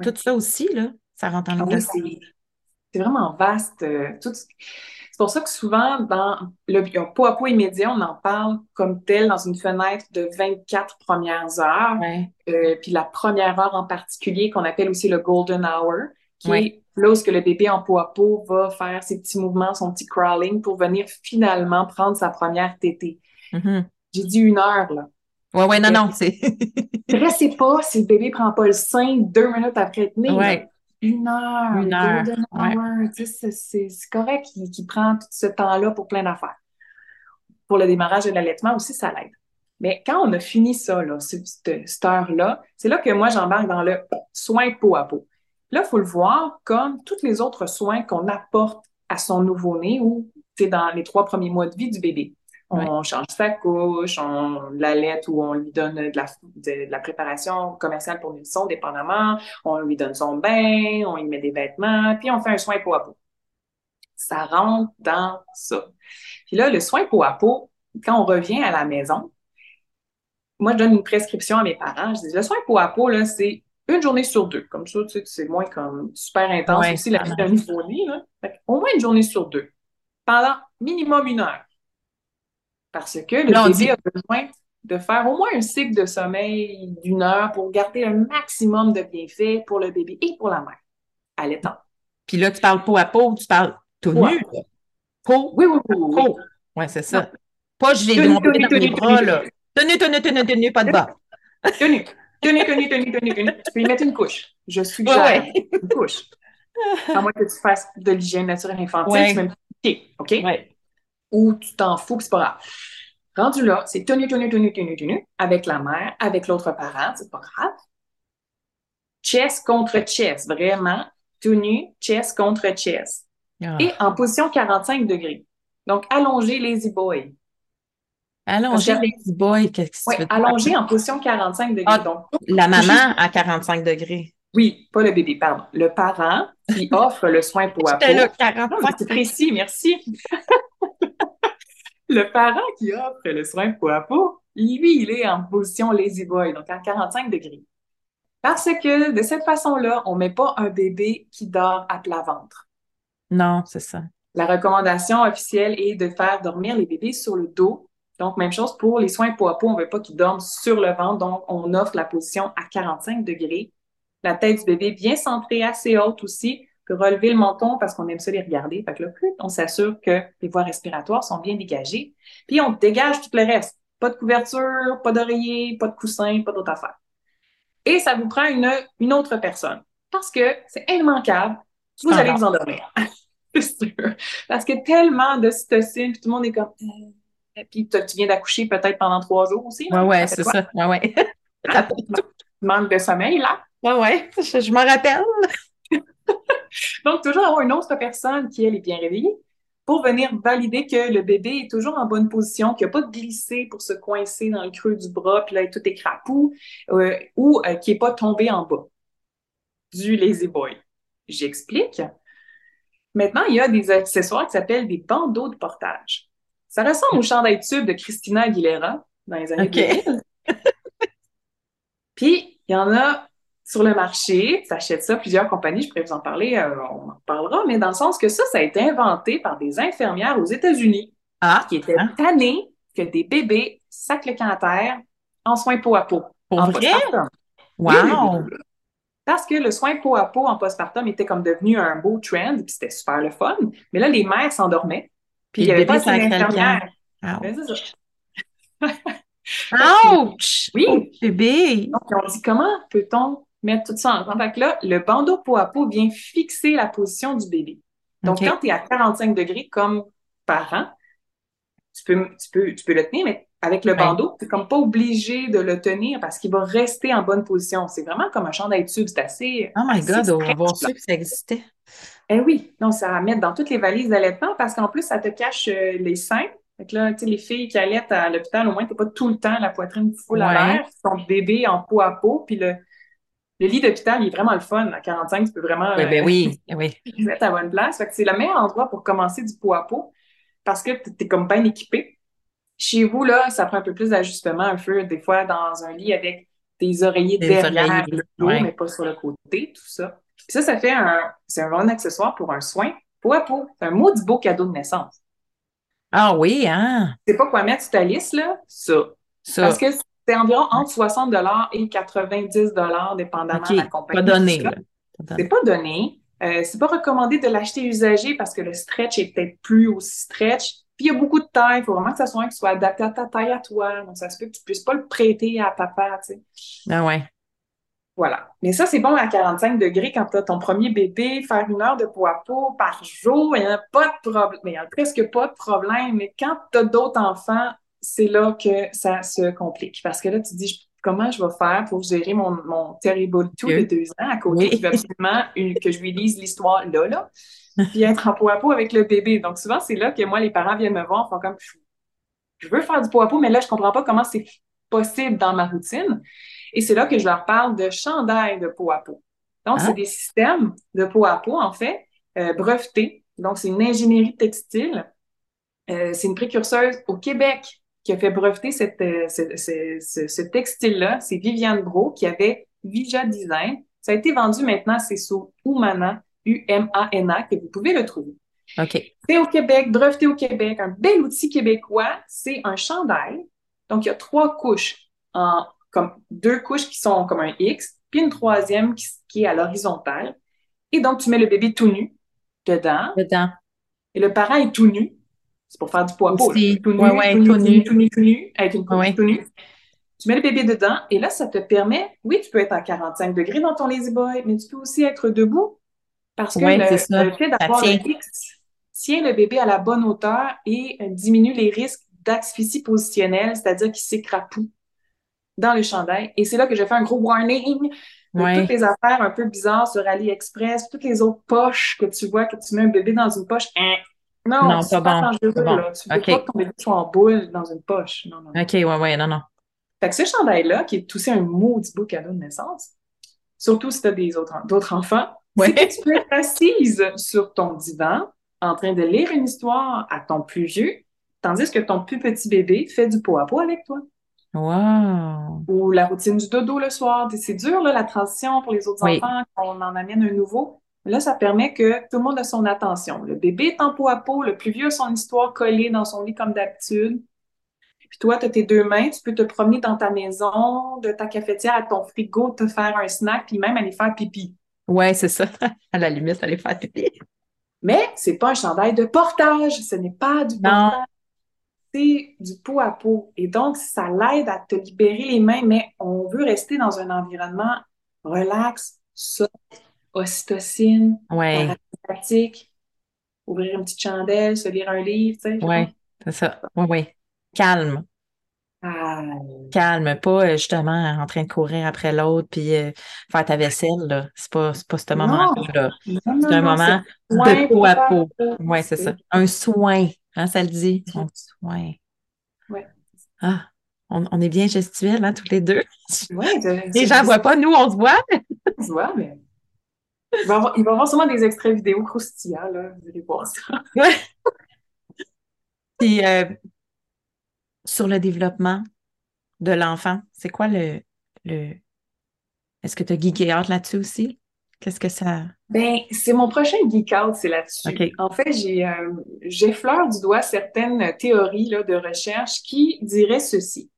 tout ça aussi, là, ça rentre en ah C'est vraiment vaste. Euh, c'est pour ça que souvent, dans le pot à pot immédiat, on en parle comme tel dans une fenêtre de 24 premières heures. Euh, puis la première heure en particulier, qu'on appelle aussi le golden hour, qui est là où le bébé en pot à pot va faire ses petits mouvements, son petit crawling pour venir finalement prendre sa première tétée. Mm-hmm. J'ai dit une heure, là. Ouais, ouais, non, non, c'est. Restez pas si le bébé prend pas le sein deux minutes après être né. Ouais. Une heure. Une heure. C'est correct qu'il prend tout ce temps-là pour plein d'affaires. Pour le démarrage de l'allaitement aussi, ça l'aide. Mais quand on a fini ça, là, cette, heure-là, c'est là que moi, j'embarque dans le soin peau à peau. Là, il faut le voir comme tous les autres soins qu'on apporte à son nouveau-né ou dans les trois premiers mois de vie du bébé. On change sa couche, on l'allait ou on lui donne de la, de, la préparation commerciale pour nourrisson, dépendamment. On lui donne son bain, on lui met des vêtements, puis on fait un soin peau à peau. Ça rentre dans ça. Puis là, le soin peau à peau, quand on revient à la maison, moi, je donne une prescription à mes parents. Je dis, le soin peau à peau, là, c'est une journée sur deux. Comme ça, tu sais, c'est moins comme super intense aussi la vie d'un nouveau-né. Au moins une journée sur deux. Pendant minimum une heure. Parce que le bébé a besoin de faire au moins un cycle de sommeil d'une heure pour garder un maximum de bienfaits pour le bébé et pour la mère à l'étang. Puis là, tu parles peau à peau, tu parles tout nu. Peau. Oui, oui, oui. Peau. Oui, c'est ça. Pas je l'ai dans mes bras, là. Tenue, tenue, tenue, tenue, pas de bas. Tenue. Tenue, tenue, tenue, tenue, tenue. Tu peux y mettre une couche. Je suggère ouais. une couche. À moins que tu fasses de l'hygiène naturelle infantile, ouais. tu mets une OK? Ou tu t'en fous, c'est pas grave. Rendu là, c'est tenue, tenue, tenue, tenue, tenue, avec la mère, avec l'autre parent, c'est pas grave. Chest contre chest, vraiment. Tenue, chest contre chest. Ah. Et en position 45 degrés. Donc, allongé, lazy boy. Allongé, lazy boy, qu'est-ce que tu oui, allongé en position 45 degrés. Ah, donc, la maman à 45 degrés. Oui, pas le bébé, pardon. Le parent qui offre le soin pour à. C'est précis, merci. le parent qui offre le soin peau à peau, lui, il est en position lazy boy, donc à 45 degrés. Parce que de cette façon-là, on ne met pas un bébé qui dort à plat ventre. Non, c'est ça. La recommandation officielle est de faire dormir les bébés sur le dos. Donc, même chose pour les soins peau à peau, on ne veut pas qu'ils dorment sur le ventre, donc on offre la position à 45 degrés. La tête du bébé bien centrée, assez haute aussi, que relever le menton parce qu'on aime ça les regarder. Fait que là, on s'assure que les voies respiratoires sont bien dégagées. Puis on dégage tout le reste. Pas de couverture, pas d'oreiller, pas de coussin, pas d'autre affaire. Et ça vous prend une, une autre personne. Parce que c'est immanquable. Vous allez vous endormir. c'est sûr. Parce que tellement de cytocine, puis tout le monde est comme. Puis tu viens d'accoucher peut-être pendant trois jours aussi. Oui, ouais, c'est ça. Ouais, ouais. Manque de sommeil, là. Oui, ouais. Je, je m'en rappelle. Donc, toujours avoir une autre personne qui, elle, est bien réveillée pour venir valider que le bébé est toujours en bonne position, qu'il n'a pas glissé pour se coincer dans le creux du bras, puis là, tout est crapou, euh, ou euh, qu'il n'est pas tombé en bas du lazy boy. J'explique. Maintenant, il y a des accessoires qui s'appellent des bandeaux de portage. Ça ressemble au chandail tube de Christina Aguilera dans les années 2000. Puis, il y en a sur le marché, tu achètes ça, plusieurs compagnies, je pourrais vous en parler, euh, on en parlera, mais dans le sens que ça, ça a été inventé par des infirmières aux États-Unis ah, qui étaient hein? tannées que des bébés sacent le terre en soins peau à peau. Pour en vrai? Wow! Parce que le soin peau à peau en postpartum était comme devenu un beau trend, puis c'était super le fun. Mais là, les mères s'endormaient, puis il n'y avait pas d'infirmière. Ben, c'est ça. Ouch! Oui! bébé! Donc, on dit comment peut-on mettre tout ça ensemble? Fait que là, le bandeau peau à peau vient fixer la position du bébé. Donc, quand tu es à 45 degrés comme parent, tu peux, tu peux, tu peux le tenir, mais avec le bandeau, tu n'es comme pas obligé de le tenir parce qu'il va rester en bonne position. C'est vraiment comme un chandail tube. C'est assez. Oh my God, on va voir ça que ça existait. Eh oui, donc ça va mettre dans toutes les valises d'allaitement parce qu'en plus, ça te cache euh, les seins. Fait là, tu sais, les filles qui allaitent à l'hôpital, au moins, tu n'es pas tout le temps la poitrine full à l'air. Ton bébé en peau à peau, puis le, le lit d'hôpital, il est vraiment le fun. À 45, tu peux vraiment oui, ben oui, euh, oui. mettre à bonne place. c'est le meilleur endroit pour commencer du pot à pot parce que tu es comme bien équipé. Chez vous, là, ça prend un peu plus d'ajustement, un peu, des fois, dans un lit avec des oreillers derrière le dos, mais pas sur le côté, tout ça. Puis ça, ça fait un, c'est un bon accessoire pour un soin peau à peau. C'est un maudit beau cadeau de naissance. Ah oui, hein? C'est pas quoi mettre sur ta liste, là? Ça. ça. Parce que c'est environ entre 60 et 90 dépendamment de la compagnie. Pas donné. C'est pas donné. Euh, c'est pas recommandé de l'acheter usagé parce que le stretch est peut-être plus aussi stretch. Puis il y a beaucoup de taille. Il faut vraiment que ça soit, soit adapté à ta taille à toi. Donc ça se peut que tu puisses pas le prêter à papa, tu sais. Ah ouais. Voilà. Mais ça, c'est bon à 45 degrés quand tu as ton premier bébé, faire une heure de peau à peau par jour, il n'y a pas de problème. Il n'y a presque pas de problème. Mais quand tu as d'autres enfants, c'est là que ça se complique. Parce que là, tu dis, comment je vais faire pour gérer mon, mon Terrible Two de deux ans à côté oui. absolument que je lui lise l'histoire là, là, puis être en peau à peau avec le bébé. Donc, souvent, c'est là que moi, les parents viennent me voir, font comme, je veux faire du peau à peau, mais là, je comprends pas comment c'est possible dans ma routine. Et c'est là que je leur parle de chandail de peau à peau. Donc, c'est ah. des systèmes de peau à peau, en fait, euh, brevetés. Donc, c'est une ingénierie textile. Euh, c'est une précurseuse au Québec qui a fait breveter cette, euh, ce, ce, ce, textile-là, c'est Viviane Bro, qui avait Vija Design. Ça a été vendu maintenant, c'est sous Umana, U-M-A-N-A, que vous pouvez le trouver. OK. C'est au Québec, breveté au Québec, un bel outil québécois. C'est un chandail. Donc, il y a trois couches, en, comme deux couches qui sont comme un X, puis une troisième qui, qui est à l'horizontale. Et donc, tu mets le bébé tout nu dedans. Dedans. Et le parent est tout nu. C'est pour faire du poids Tout nu, tout, nu, tout, nu, tout nu, tout nu, avec une couche tout nu. Tu mets le bébé dedans et là, ça te permet, oui, tu peux être à 45 degrés dans ton lazy boy, mais tu peux aussi être debout parce que le, le, fait d'avoir le X tient le bébé à la bonne hauteur et euh, diminue les risques d'asphyxie positionnelle, c'est-à-dire qu'il s'écrapoue dans le chandail. Et c'est là que je fais un gros warning de toutes les affaires un peu bizarres sur AliExpress, toutes les autres poches que tu vois, que tu mets un bébé dans une poche. Hein, non, non c'est pas, dangereux, là. Tu veux pas que ton bébé soit en boule dans une poche. Non, non. OK, ouais, ouais, non, non. Fait que ce chandail-là, qui est aussi un maudit beau cadeau de naissance, surtout si tu as des autres, d'autres enfants, c'est que tu peux être assise sur ton divan en train de lire une histoire à ton plus vieux, tandis que ton plus petit bébé fait du pot à pot avec toi. Wow! Ou la routine du dodo le soir. C'est dur, là, la transition pour les autres enfants, quand on en amène un nouveau. Là, ça permet que tout le monde a son attention. Le bébé est en pot à pot, le plus vieux a son histoire collée dans son lit comme d'habitude. Puis toi, tu as tes deux mains, tu peux te promener dans ta maison, de ta cafetière à ton frigo, te faire un snack, puis même aller faire pipi. Ouais, c'est ça. à la limite, aller faire pipi. Mais c'est pas un chandail de portage, ce n'est pas du portage. C'est du pot à pot. Et donc, ça l'aide à te libérer les mains, mais on veut rester dans un environnement relax, soft, ocytocine, ouais. ouvrir une petite chandelle, se lire un livre, tu sais. Oui, c'est ça. Oui, oui. Calme. Calme, pas euh, justement en train de courir après l'autre puis euh, faire ta vaisselle, là. C'est pas, pas ce moment-là. C'est un moment de peau à peau. Oui, c'est ça. Un soin, hein, ça le dit. Un soin. Oui. Ah, on, on, est bien gestuels, hein, tous les deux. Oui. les gens ne voient pas, nous, on se voit. on se voit, mais. Il va, y avoir, il va y avoir sûrement des extraits vidéo croustillants, là. Vous allez voir ça. Oui. Puis, euh, sur le développement de l'enfant, c'est quoi le. le... Est-ce que tu as geeké out là-dessus aussi? Qu'est-ce que ça? Ben, c'est mon prochain geek out, c'est là-dessus. En fait, j'ai, euh, j'effleure du doigt certaines théories là, de recherche qui diraient ceci.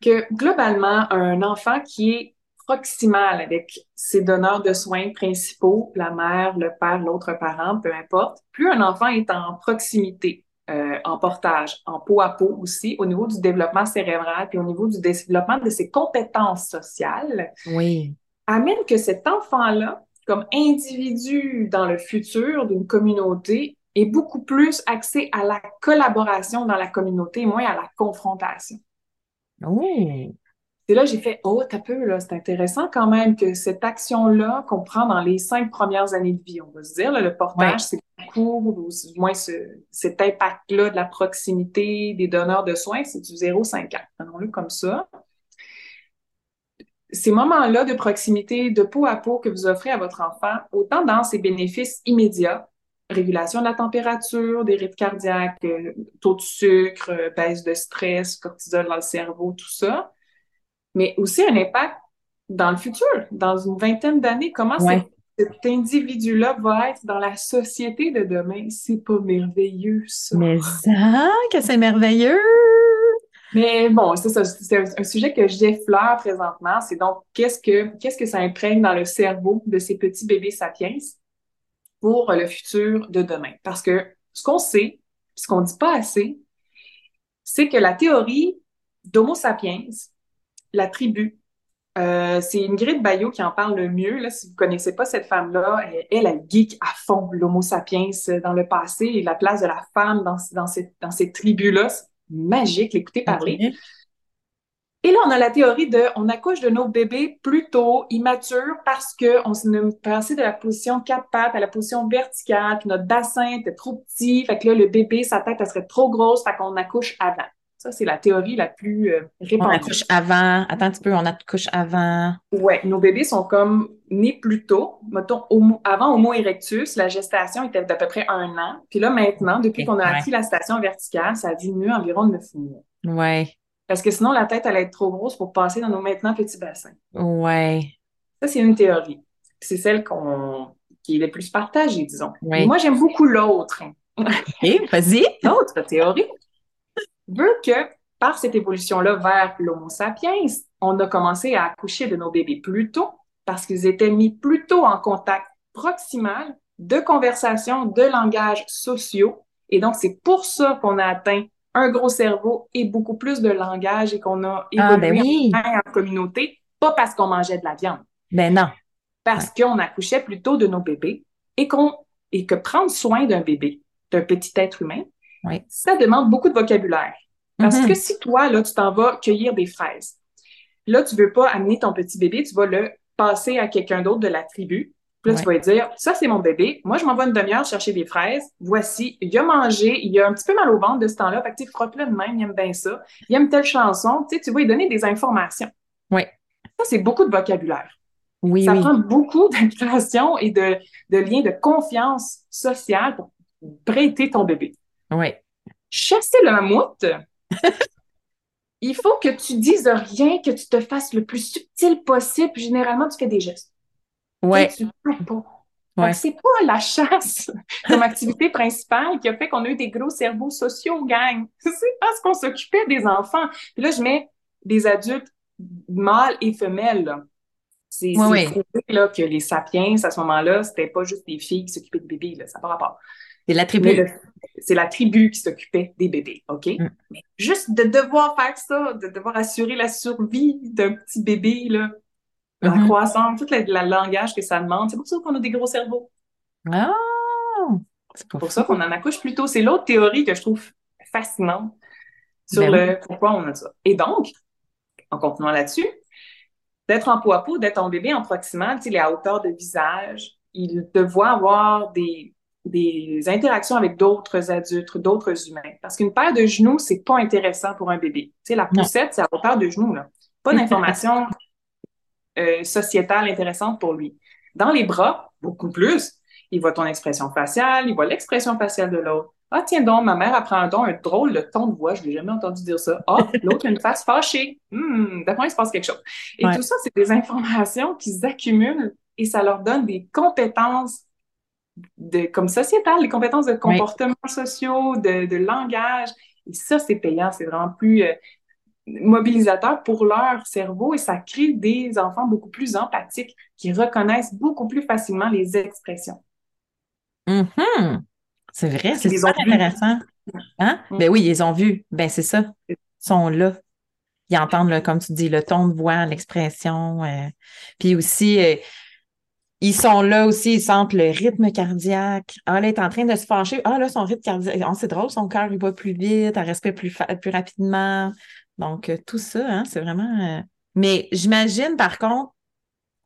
Que globalement, un enfant qui est proximal avec ses donneurs de soins principaux, la mère, le père, l'autre parent, peu importe, plus un enfant est en proximité euh, en portage, en peau à peau aussi, au niveau du développement cérébral, puis au niveau du développement de ses compétences sociales, oui. amène que cet enfant-là, comme individu dans le futur d'une communauté, est beaucoup plus axé à la collaboration dans la communauté, moins à la confrontation. Oh. Et là, j'ai fait, oh, t'as peu, là, c'est intéressant quand même que cette action-là qu'on prend dans les cinq premières années de vie, on va se dire, le portage, c'est court, ou du moins ce, cet impact-là de la proximité des donneurs de soins, c'est du 0,5 ans. Prenons-le comme ça. Ces moments-là de proximité, de peau à peau que vous offrez à votre enfant, autant dans ses bénéfices immédiats, régulation de la température, des rythmes cardiaques, euh, taux de sucre, euh, baisse de stress, cortisol dans le cerveau, tout ça, mais aussi un impact dans le futur, dans une vingtaine d'années. Comment cet individu-là va être dans la société de demain? C'est pas merveilleux, ça. Mais ça, que c'est merveilleux! Mais bon, c'est ça, c'est un sujet que j'effleure présentement. C'est donc qu'est-ce que qu'est-ce que ça imprègne dans le cerveau de ces petits bébés sapiens pour le futur de demain? Parce que ce qu'on sait, ce qu'on dit pas assez, c'est que la théorie d'Homo sapiens la tribu. Euh, c'est Ingrid Bayot qui en parle le mieux. Là, si vous connaissez pas cette femme-là, elle, elle, geek à fond l'homo sapiens dans le passé et la place de la femme dans, dans, cette, dans ces tribus-là. C'est magique, l'écouter parler. Et là, on a la théorie de on accouche de nos bébés plutôt immatures parce qu'on s'est passé de la position quatre pattes à la position verticale, puis notre bassin était trop petit, fait que là, le bébé, sa tête, elle serait trop grosse, fait qu'on accouche avant. Ça, c'est la théorie la plus euh, répandue. On accouche avant. Attends un petit peu, on accouche avant. Oui, nos bébés sont comme nés plus tôt. Mettons, avant Homo erectus, la gestation était d'à peu près un an. Puis là, maintenant, depuis qu'on a acquis la station verticale, ça a diminué environ neuf mois. Ouais. Parce que sinon, la tête allait être trop grosse pour passer dans nos maintenant petits bassins. Ouais. Ça, c'est une théorie. C'est celle qu'on qui est le plus partagée, disons. Ouais. Moi, j'aime beaucoup l'autre. OK, vas-y. L'autre théorie veut que par cette évolution-là vers l'Homo sapiens, on a commencé à accoucher de nos bébés plus tôt parce qu'ils étaient mis plus tôt en contact proximal de conversation, de langage sociaux. Et donc, c'est pour ça qu'on a atteint un gros cerveau et beaucoup plus de langage et qu'on a évolué Ah, ben oui. en communauté, pas parce qu'on mangeait de la viande, Ben non. parce qu'on accouchait plutôt de nos bébés et qu'on et que prendre soin d'un bébé, d'un petit être humain, Oui. ça demande beaucoup de vocabulaire. Parce Mhm. que si toi, là, tu t'en vas cueillir des fraises, là, tu veux pas amener ton petit bébé, tu vas le passer à quelqu'un d'autre de la tribu. Puis là, tu vas lui dire, ça, c'est mon bébé. Moi, je m'envoie une demi-heure chercher des fraises. Voici, il a mangé, il a un petit peu mal au ventre de ce temps-là. Fait que, tu sais, frotte-le de même, il aime bien ça. Il aime telle chanson. Tu sais, tu vas lui donner des informations. Oui. Ça, c'est beaucoup de vocabulaire. Oui, Ça oui. prend beaucoup d'implication et de, de liens de confiance sociale pour prêter ton bébé. Oui. Chasser le mammouth, il faut que tu dises rien, que tu te fasses le plus subtil possible. Généralement, tu fais des gestes. Ouais. Tu parles pas. Ouais. C'est pas la chasse comme activité principale qui a fait qu'on a eu des gros cerveaux sociaux, gang. C'est parce qu'on s'occupait des enfants. Puis là, je mets des adultes mâles et femelles. C'est Ouais, ouais. prouvé là, que les sapiens, à ce moment-là, c'était pas juste des filles qui s'occupaient de bébés. Là. Ça n'a pas rapport. C'est la tribu. le- c'est la tribu qui s'occupait des bébés, OK? Mm. Mais juste de devoir faire ça, de devoir assurer la survie d'un petit bébé, là, la Mhm. croissance, tout le langage que ça demande, c'est pour ça qu'on a des gros cerveaux. Ah! C'est pour fou. ça qu'on en accouche plus tôt. C'est l'autre théorie que je trouve fascinante sur Ben le pourquoi on a ça. Et donc, en continuant là-dessus, d'être en peau à peau, d'être en bébé en proximal, tu sais, les à hauteur de visage, il doit avoir des, des interactions avec d'autres adultes, d'autres humains. Parce qu'une paire de genoux, c'est pas intéressant pour un bébé. Tu sais, la poussette, c'est à hauteur de genoux, là. Pas d'information euh, sociétale intéressante pour lui. Dans les bras, beaucoup plus. Il voit ton expression faciale, il voit l'expression faciale de l'autre. Ah, tiens donc, ma mère apprend un don, un drôle de ton de voix, je l'ai jamais entendu dire ça. Ah, l'autre a une face fâchée. Hum, d'après moi, il se passe quelque chose. Et Ouais. tout ça, c'est des informations qui s'accumulent et ça leur donne des compétences de, comme sociétales, des compétences de comportements sociaux, de, de langage. Et ça, c'est payant, c'est vraiment plus euh, mobilisateur pour leur cerveau et ça crée des enfants beaucoup plus empathiques qui reconnaissent beaucoup plus facilement les expressions. Mhm. C'est vrai, c'est les super intéressant. Hein? Mm. Ben oui, ils ont vu. Ben c'est ça. Ils sont là. Ils entendent, le, comme tu dis, le ton de voix, l'expression. euh, Puis aussi, euh, ils sont là aussi, ils sentent le rythme cardiaque. Ah, là, elle est en train de se fâcher. Ah, là, son rythme cardiaque. Ah, c'est drôle, son cœur, il va plus vite, elle respire plus, fa- plus rapidement. Donc, euh, tout ça, hein, c'est vraiment. euh, Mais j'imagine, par contre,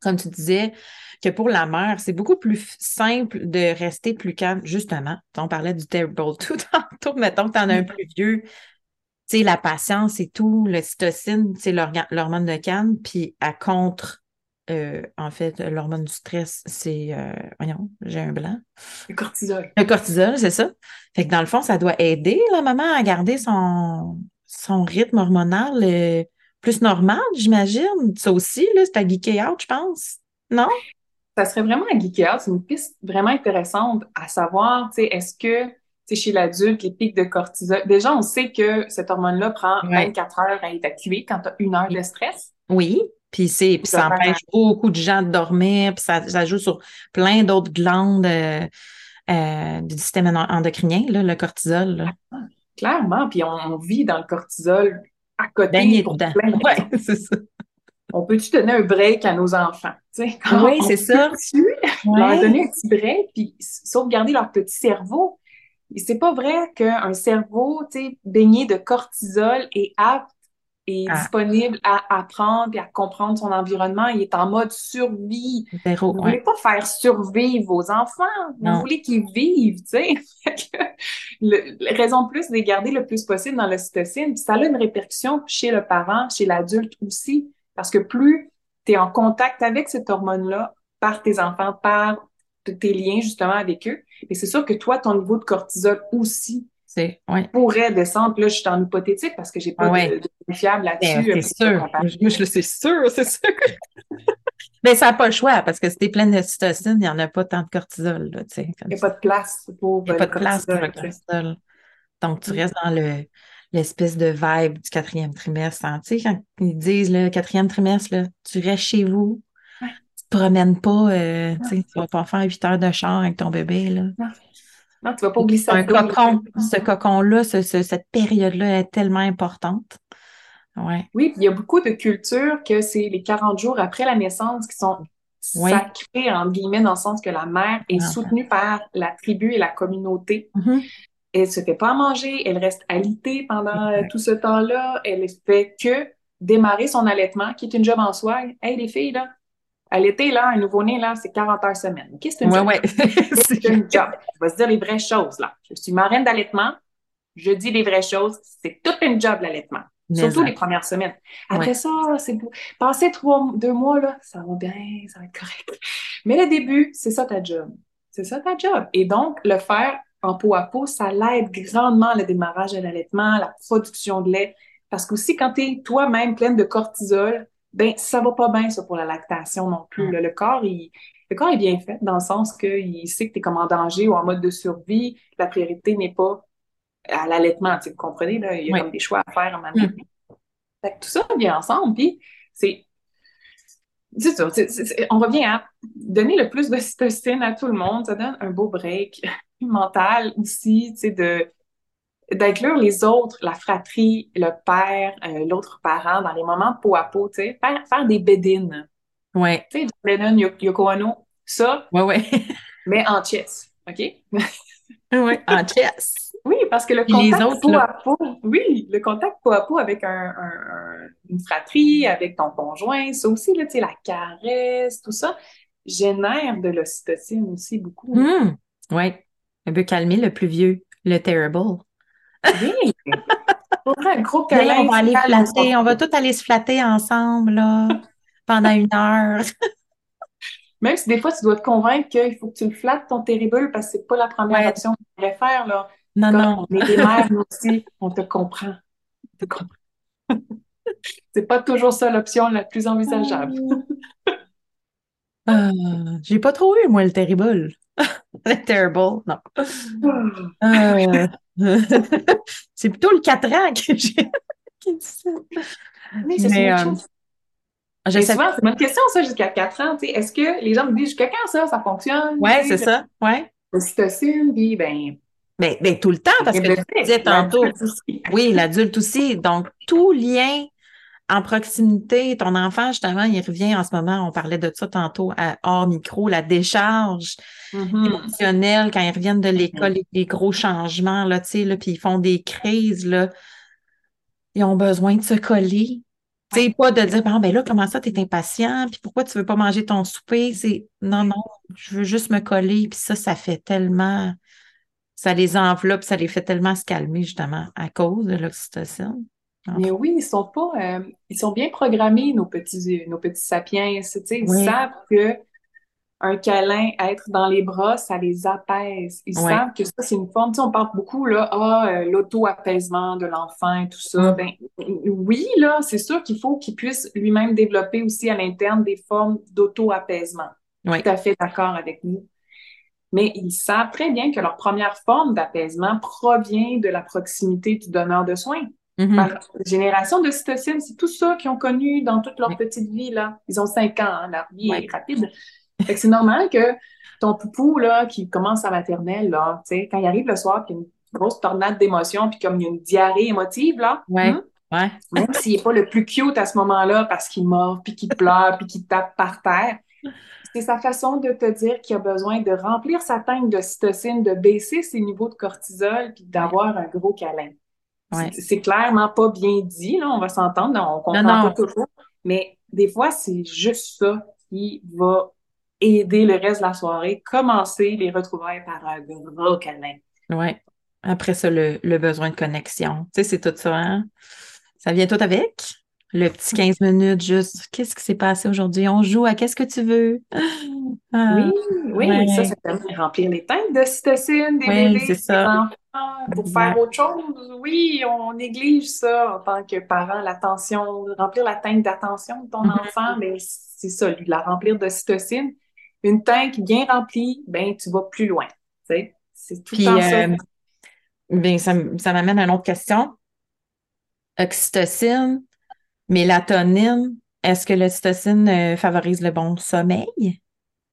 comme tu disais, que pour la mère, c'est beaucoup plus simple de rester plus calme. Justement, on parlait du terrible tout tantôt, mettons que tu en as un plus vieux. Tu sais, la patience et tout, l'ocytocine, c'est l'hormone de calme, puis à contre, euh, en fait, l'hormone du stress, c'est, euh, voyons, j'ai un blanc. Le cortisol. Le cortisol, c'est ça. Fait que dans le fond, ça doit aider la maman à garder son, son rythme hormonal euh, plus normal, j'imagine. Ça aussi, là, c'est à geeker out, je pense. Non? Ça serait vraiment à geeker out. C'est une piste vraiment intéressante à savoir, tu sais, est-ce que, chez l'adulte, les pics de cortisol, déjà, on sait que cette hormone-là prend Ouais. 24 heures à être activée quand tu as une heure de stress. Oui. Puis c'est, puis ça empêche beaucoup de gens de dormir, puis ça, ça joue sur plein d'autres glandes euh, euh, du système endo- endocrinien, là, le cortisol. Là. Clairement, puis on, vit dans le cortisol à côté Baigné pour dedans. Ouais, c'est ça. On peut-tu donner un break à nos enfants? Oui, c'est ça. peut-tu leur Ouais. donner un petit break puis sauvegarder leur petit cerveau? C'est pas vrai qu'un cerveau, tu sais, baigné de cortisol est apte et Ah. disponible à apprendre et à comprendre son environnement. Il est en mode survie. Zéro, Vous ouais. voulez pas faire survivre vos enfants. Vous Non. voulez qu'ils vivent, tu sais. Le- raison de plus de les garder le plus possible dans l'ocytocine. Puis ça a une répercussion chez le parent, chez l'adulte aussi. Parce que plus tu es en contact avec cette hormone-là, par tes enfants, par tes liens justement avec eux, et c'est sûr que toi, ton niveau de cortisol aussi pourrait descendre. Puis là, je suis en hypothétique parce que j'ai pas de, de, fiable là-dessus. Ben, c'est sûr. Moi, je le sais sûr, c'est sûr. Mais ça n'a pas le choix parce que si tu es plein de cytocine, il n'y en a pas tant de cortisol. Là, il n'y a pas de place pour Il n'y a pas de place pour le cortisol. Donc, tu mm. restes dans le l'espèce de vibe du quatrième trimestre. Hein. Tu sais, quand ils disent le quatrième trimestre, là, tu restes chez vous, tu ne te promènes pas, euh, tu ne vas pas faire huit heures de char avec ton bébé. Là. Non. tu vas pas glisser un cocon. Ce cocon-là, cette période-là est tellement importante. Ouais. Oui, il y a beaucoup de cultures que c'est les 40 jours après la naissance qui sont sacrés, entre guillemets, dans le sens que la mère est soutenue par la tribu et la communauté. Mm-hmm. Elle se fait pas manger, elle reste alitée pendant euh, tout ce temps-là, elle fait que démarrer son allaitement, qui est une job en soi. Hey, les filles, là, allaiter, là, un nouveau-né, là, c'est 40 heures semaine. Qu'est-ce que c'est une ouais? Ouais. c'est une job. Je vais se dire les vraies choses, là. Je suis marraine d'allaitement, je dis les vraies choses, c'est toute une job, l'allaitement. Surtout les premières semaines. Après ça, c'est passer trois, deux mois, là, ça va bien, ça va être correct. Mais le début, c'est ça ta job. C'est ça ta job. Et donc, le faire en peau à peau, ça l'aide grandement le démarrage de l'allaitement, la production de lait. Parce qu'aussi, quand tu es toi-même pleine de cortisol, ben ça va pas bien, ça, pour la lactation non plus. Le, corps, il, le corps est bien fait dans le sens qu'il sait que tu es comme en danger ou en mode de survie. La priorité n'est pas à l'allaitement, vous comprenez, là, il y a comme des choix à faire en même temps. Tout ça vient ensemble, puis c'est c'est ça, on revient à donner le plus de cytocine à tout le monde, ça donne un beau break mental aussi, tu sais, de d'inclure les autres, la fratrie, le père, euh, l'autre parent dans les moments peau à peau, tu sais, faire, faire des bédines. Ouais. Tu sais, Lennon, Yoko Ono, ça. Ouais, ouais. mais en chess, OK? oui, en chess. Oui, parce que le contact peau à peau, oui, le contact peau à peau avec un, une fratrie, avec ton conjoint, ça aussi, là, tu sais, la caresse, tout ça, génère de l'ocytocine aussi beaucoup. Mmh, oui, un peu calmer le plus vieux, le terrible. Oui! un gros câlin. on va aller flatter, on va tous aller se flatter ensemble, là, pendant une heure. Même si des fois, tu dois te convaincre qu'il faut que tu le flattes, ton terrible, parce que c'est pas la première option que tu devrais faire, là. Non, non. On est des mères, nous aussi, on te comprend. C'est pas toujours ça l'option la plus envisageable. euh, J'ai pas trop eu, moi, le terrible. le terrible, non. Euh, c'est plutôt le 4 ans que j'ai qui dit ça. Oui, c'est euh, je sais souvent, c'est une question, ça, jusqu'à 4 ans. Est-ce que les gens me disent jusqu'à quand ça, ça fonctionne? Oui, c'est ça. Ouais. L'ocytocine, puis ben, mais, ben, ben, tout le temps, parce que tu disais tantôt. Oui, l'adulte aussi. Donc, tout lien en proximité, ton enfant, justement, il revient en ce moment, on parlait de ça tantôt à hors micro, la décharge mm-hmm. émotionnelle quand ils reviennent de l'école, mm-hmm. les, gros changements, là, tu sais, là, puis ils font des crises, là. Ils ont besoin de se coller. Tu sais, pas de dire, bon, ben là, comment ça, tu es impatient, puis pourquoi tu veux pas manger ton souper? C'est, non, non, je veux juste me coller, puis ça, ça fait tellement ça les enveloppe, ça les fait tellement se calmer justement à cause de l'oxytocine. Mais oui, ils sont pas, euh, ils sont bien programmés, nos petits, nos petits sapiens. Ils savent que un câlin, être dans les bras, ça les apaise. Ils savent que ça, c'est une forme, tu sais, on parle beaucoup, là, ah, euh, l'auto-apaisement de l'enfant et tout ça. Mm. Ben, oui, là, c'est sûr qu'il faut qu'il puisse lui-même développer aussi à l'interne des formes d'auto-apaisement. Tout à fait d'accord avec nous mais ils savent très bien que leur première forme d'apaisement provient de la proximité du donneur de soins. Mm-hmm. Par génération de cytocine, c'est tout ça qu'ils ont connu dans toute leur petite vie. Là. Ils ont cinq ans, hein, leur vie est rapide. Fait que c'est normal que ton poupou là, qui commence à maternelle, là, quand il arrive le soir, puis une grosse tornade d'émotions, puis comme il y a une diarrhée émotive, là, ouais. Hein, ouais. même s'il n'est pas le plus cute à ce moment-là parce qu'il mord, puis qu'il pleure, puis qu'il tape par terre, c'est sa façon de te dire qu'il a besoin de remplir sa tank de cytocine, de baisser ses niveaux de cortisol, puis d'avoir un gros câlin. C'est clairement pas bien dit, là, on va s'entendre, on comprend pas toujours, mais des fois, c'est juste ça qui va aider le reste de la soirée, commencer les retrouvailles par un gros câlin. Oui. Après ça, le, besoin de connexion. Tu sais, c'est tout ça, hein? Ça vient tout avec? Le petit 15 minutes, juste, qu'est-ce qui s'est passé aujourd'hui? On joue à qu'est-ce que tu veux? Ah, oui, oui, ça, ça permet de remplir les tanks de cytocine, des oui, c'est ça. Pour faire autre chose. Oui, on néglige ça en tant que parent, l'attention, remplir la tank d'attention de ton mm-hmm. enfant, mais c'est ça, lui, la remplir d'ocytocine. Une tank bien remplie, ben tu vas plus loin. C'est tout le temps ça. Euh, ben, ça, ça m'amène à une autre question. Oxytocine, mélatonine, est-ce que l'ocytocine euh, favorise le bon sommeil?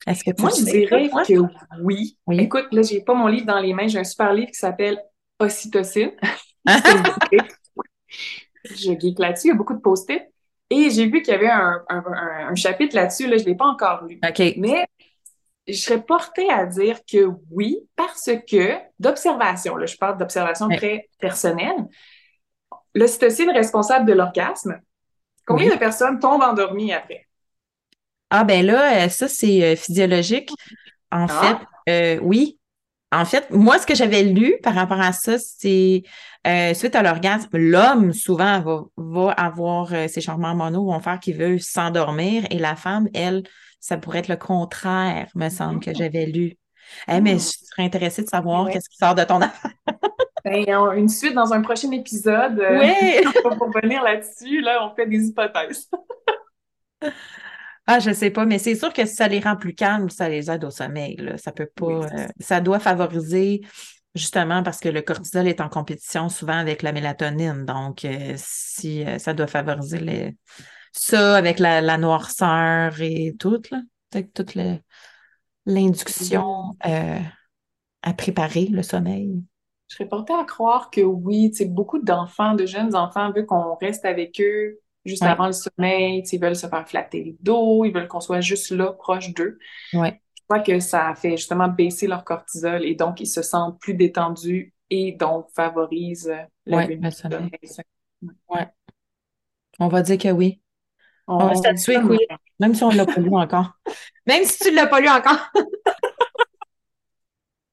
Est-ce que tu Moi, je dirais que oui. Écoute, là, j'ai pas mon livre dans les mains. J'ai un super livre qui s'appelle Ocytocine. je geek là-dessus. Il y a beaucoup de post-it. Et j'ai vu qu'il y avait un, chapitre là-dessus. Là, je ne l'ai pas encore lu. Mais je serais portée à dire que oui, parce que d'observation, là, je parle d'observation très personnelle, l'ocytocine responsable de l'orgasme, combien de personnes tombent endormies après? Ah ben là, euh, ça c'est euh, physiologique. En ah. fait, euh, oui. En fait, moi, ce que j'avais lu par rapport à ça, c'est suite à l'orgasme, l'homme souvent va, va avoir ses changements mono vont faire qu'il veut s'endormir et la femme, elle, ça pourrait être le contraire, me semble que j'avais lu. Eh, mais hmm. je serais intéressée de savoir qu'est-ce qui sort de ton affaire. ben, une suite dans un prochain épisode. Oui! pour revenir là-dessus, là, on fait des hypothèses. Ah, je sais pas, mais c'est sûr que si ça les rend plus calmes, ça les aide au sommeil. Ça peut pas. Euh, ça doit favoriser justement parce que le cortisol est en compétition souvent avec la mélatonine. Donc, euh, si euh, ça doit favoriser ça avec la, noirceur et tout, là, toute l'induction à préparer le sommeil. Je serais portée à croire que oui, beaucoup d'enfants, de jeunes enfants veulent qu'on reste avec eux juste avant le sommeil, ils veulent se faire flatter le dos, ils veulent qu'on soit juste là, proche d'eux. Ouais. Je crois que ça fait justement baisser leur cortisol et donc ils se sentent plus détendus et donc favorisent la ouais, sommeil. Ouais. On va dire que oui. On, va statuer oui, même si on ne l'a pas lu encore. Même si tu ne l'as pas lu encore.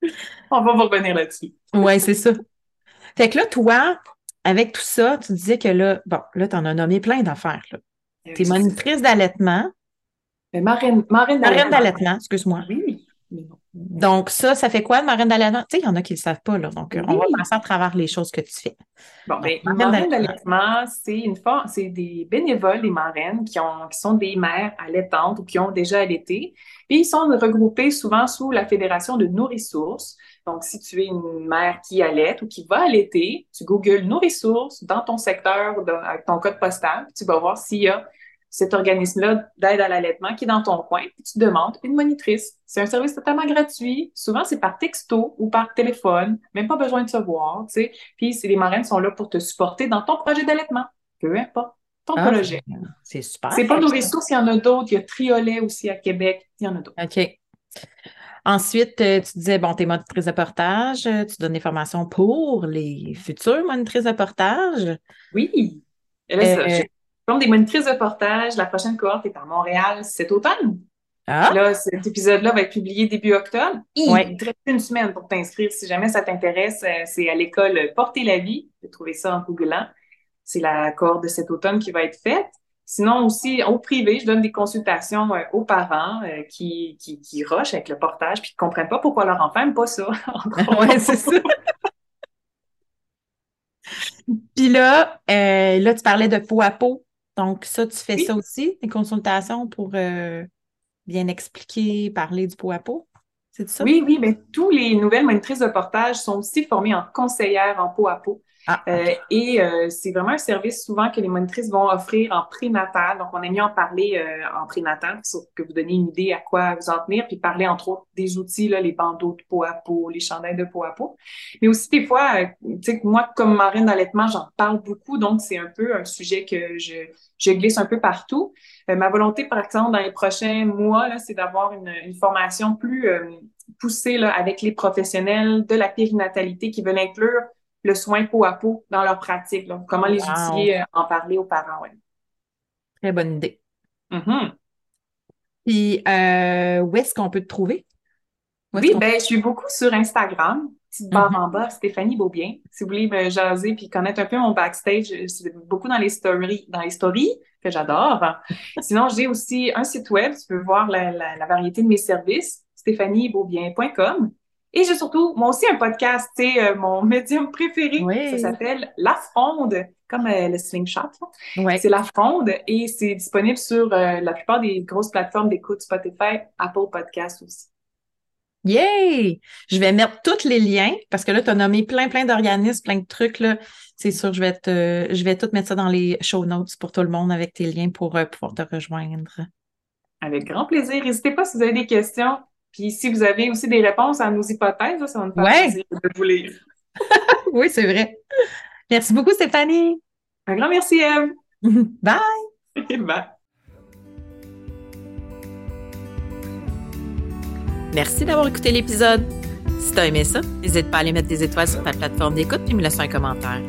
on va revenir là-dessus. Oui, c'est ça. Fait que là, toi, avec tout ça, tu disais que là, bon, là, tu en as nommé plein d'affaires. Tu es monitrice d'allaitement. Marraine, marraine d'allaitement. excuse-moi. Oui. Donc, ça, ça fait quoi, marraine d'allaitement? Tu sais, il y en a qui ne le savent pas, là. Donc, on va passer à travers les choses que tu fais. Bon, bien, marraine d'allaitement, c'est une c'est des bénévoles, des marraines qui, ont, qui sont des mères allaitantes ou qui ont déjà allaité. Puis, ils sont regroupés souvent sous la Fédération de Nourrissources. Donc, si tu es une mère qui allait ou qui va allaiter, tu googles nos ressources dans ton secteur, avec ton code postal, tu vas voir s'il y a cet organisme-là d'aide à l'allaitement qui est dans ton coin, puis tu demandes une monitrice. C'est un service totalement gratuit. Souvent, c'est par texto ou par téléphone, même pas besoin de se voir, tu sais. Puis, les marraines sont là pour te supporter dans ton projet d'allaitement, peu importe ton ah, projet. C'est super. C'est pas nos ressources, il y en a d'autres. Il y a Triolet aussi à Québec, il y en a d'autres. OK. Ensuite, euh, tu disais, bon, tu es monitrice de portage, euh, tu donnes des formations pour les futures monitrices de portage. Oui. Là, euh, je des monitrices de portage. La prochaine cohorte est à Montréal cet automne. Ah. Là, cet épisode-là va être publié début octobre. Il te reste une semaine pour t'inscrire. Si jamais ça t'intéresse, c'est à l'école Porter la vie. Tu peux trouver ça en googlant. C'est la cohorte de cet automne qui va être faite. Sinon, aussi, au privé, je donne des consultations euh, aux parents euh, qui, qui, qui rushent avec le portage puis qui ne comprennent pas pourquoi leur enfant n'aime pas ça. oui, c'est ça. puis là, euh, là, tu parlais de peau à peau. Donc, ça, tu fais ça aussi, des consultations pour bien expliquer, parler du peau à peau? C'est ça? Oui, oui, mais tous les nouvelles monitrices de portage sont aussi formées en conseillères en peau à peau. Ah, euh, et euh, c'est vraiment un service souvent que les monitrices vont offrir en prénatal. Donc, on a mis en parler euh, en prénatal pour que vous donniez une idée à quoi vous en tenir, puis parler entre autres des outils, là, les bandeaux de peau à peau, les chandelles de peau à peau. Mais aussi, des fois, tu sais, moi, comme marine d'allaitement, j'en parle beaucoup, donc c'est un peu un sujet que je, je glisse un peu partout. ma volonté, par exemple, dans les prochains mois, c'est d'avoir une, une, formation plus poussée là, avec les professionnels de la périnatalité qui veulent inclure le soin peau à peau dans leur pratique. Comment les outiller, euh, en parler aux parents. Ouais. Très bonne idée. Mm-hmm. Puis, euh, où est-ce qu'on peut te trouver? Oui, ben, je suis beaucoup sur Instagram. Petite barre mm-hmm. en bas, Stéphanie Beaubien. Si vous voulez me jaser puis connaître un peu mon backstage, c'est beaucoup dans les stories, dans les stories que j'adore. Sinon, j'ai aussi un site web. Tu peux voir la, la variété de mes services, stéphaniebeaubien.com. Et j'ai surtout, moi aussi, un podcast, c'est euh, mon médium préféré. Oui. Ça s'appelle La Fronde, comme euh, le slingshot. Ouais. C'est La Fronde et c'est disponible sur euh, la plupart des grosses plateformes d'écoute Spotify, Apple Podcast aussi. Yay! Je vais mettre tous les liens parce que là, tu as nommé plein, plein d'organismes, plein de trucs. Là. C'est sûr, je vais te, je vais tout mettre ça dans les show notes pour tout le monde avec tes liens pour euh, pouvoir te rejoindre. Avec grand plaisir. N'hésitez pas si vous avez des questions. Puis si vous avez aussi des réponses à nos hypothèses, là, ça va nous faire Ouais. plaisir de vous lire. Oui, c'est vrai. Merci beaucoup, Stéphanie. Un grand merci, Eve. Bye! Bye. Merci d'avoir écouté l'épisode. Si t'as aimé ça, n'hésite pas à aller mettre des étoiles sur ta plateforme d'écoute et me laisser un commentaire.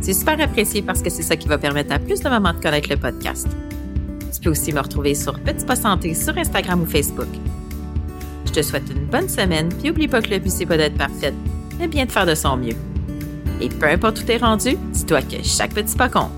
C'est super apprécié parce que c'est ça qui va permettre à plus de mamans de connaître le podcast. Tu peux aussi me retrouver sur Petit Pas Santé sur Instagram ou Facebook. Je te souhaite une bonne semaine, puis oublie pas que le but c'est pas d'être parfaite, mais bien de faire de son mieux. Et peu importe où t'es rendu, dis-toi que chaque petit pas compte.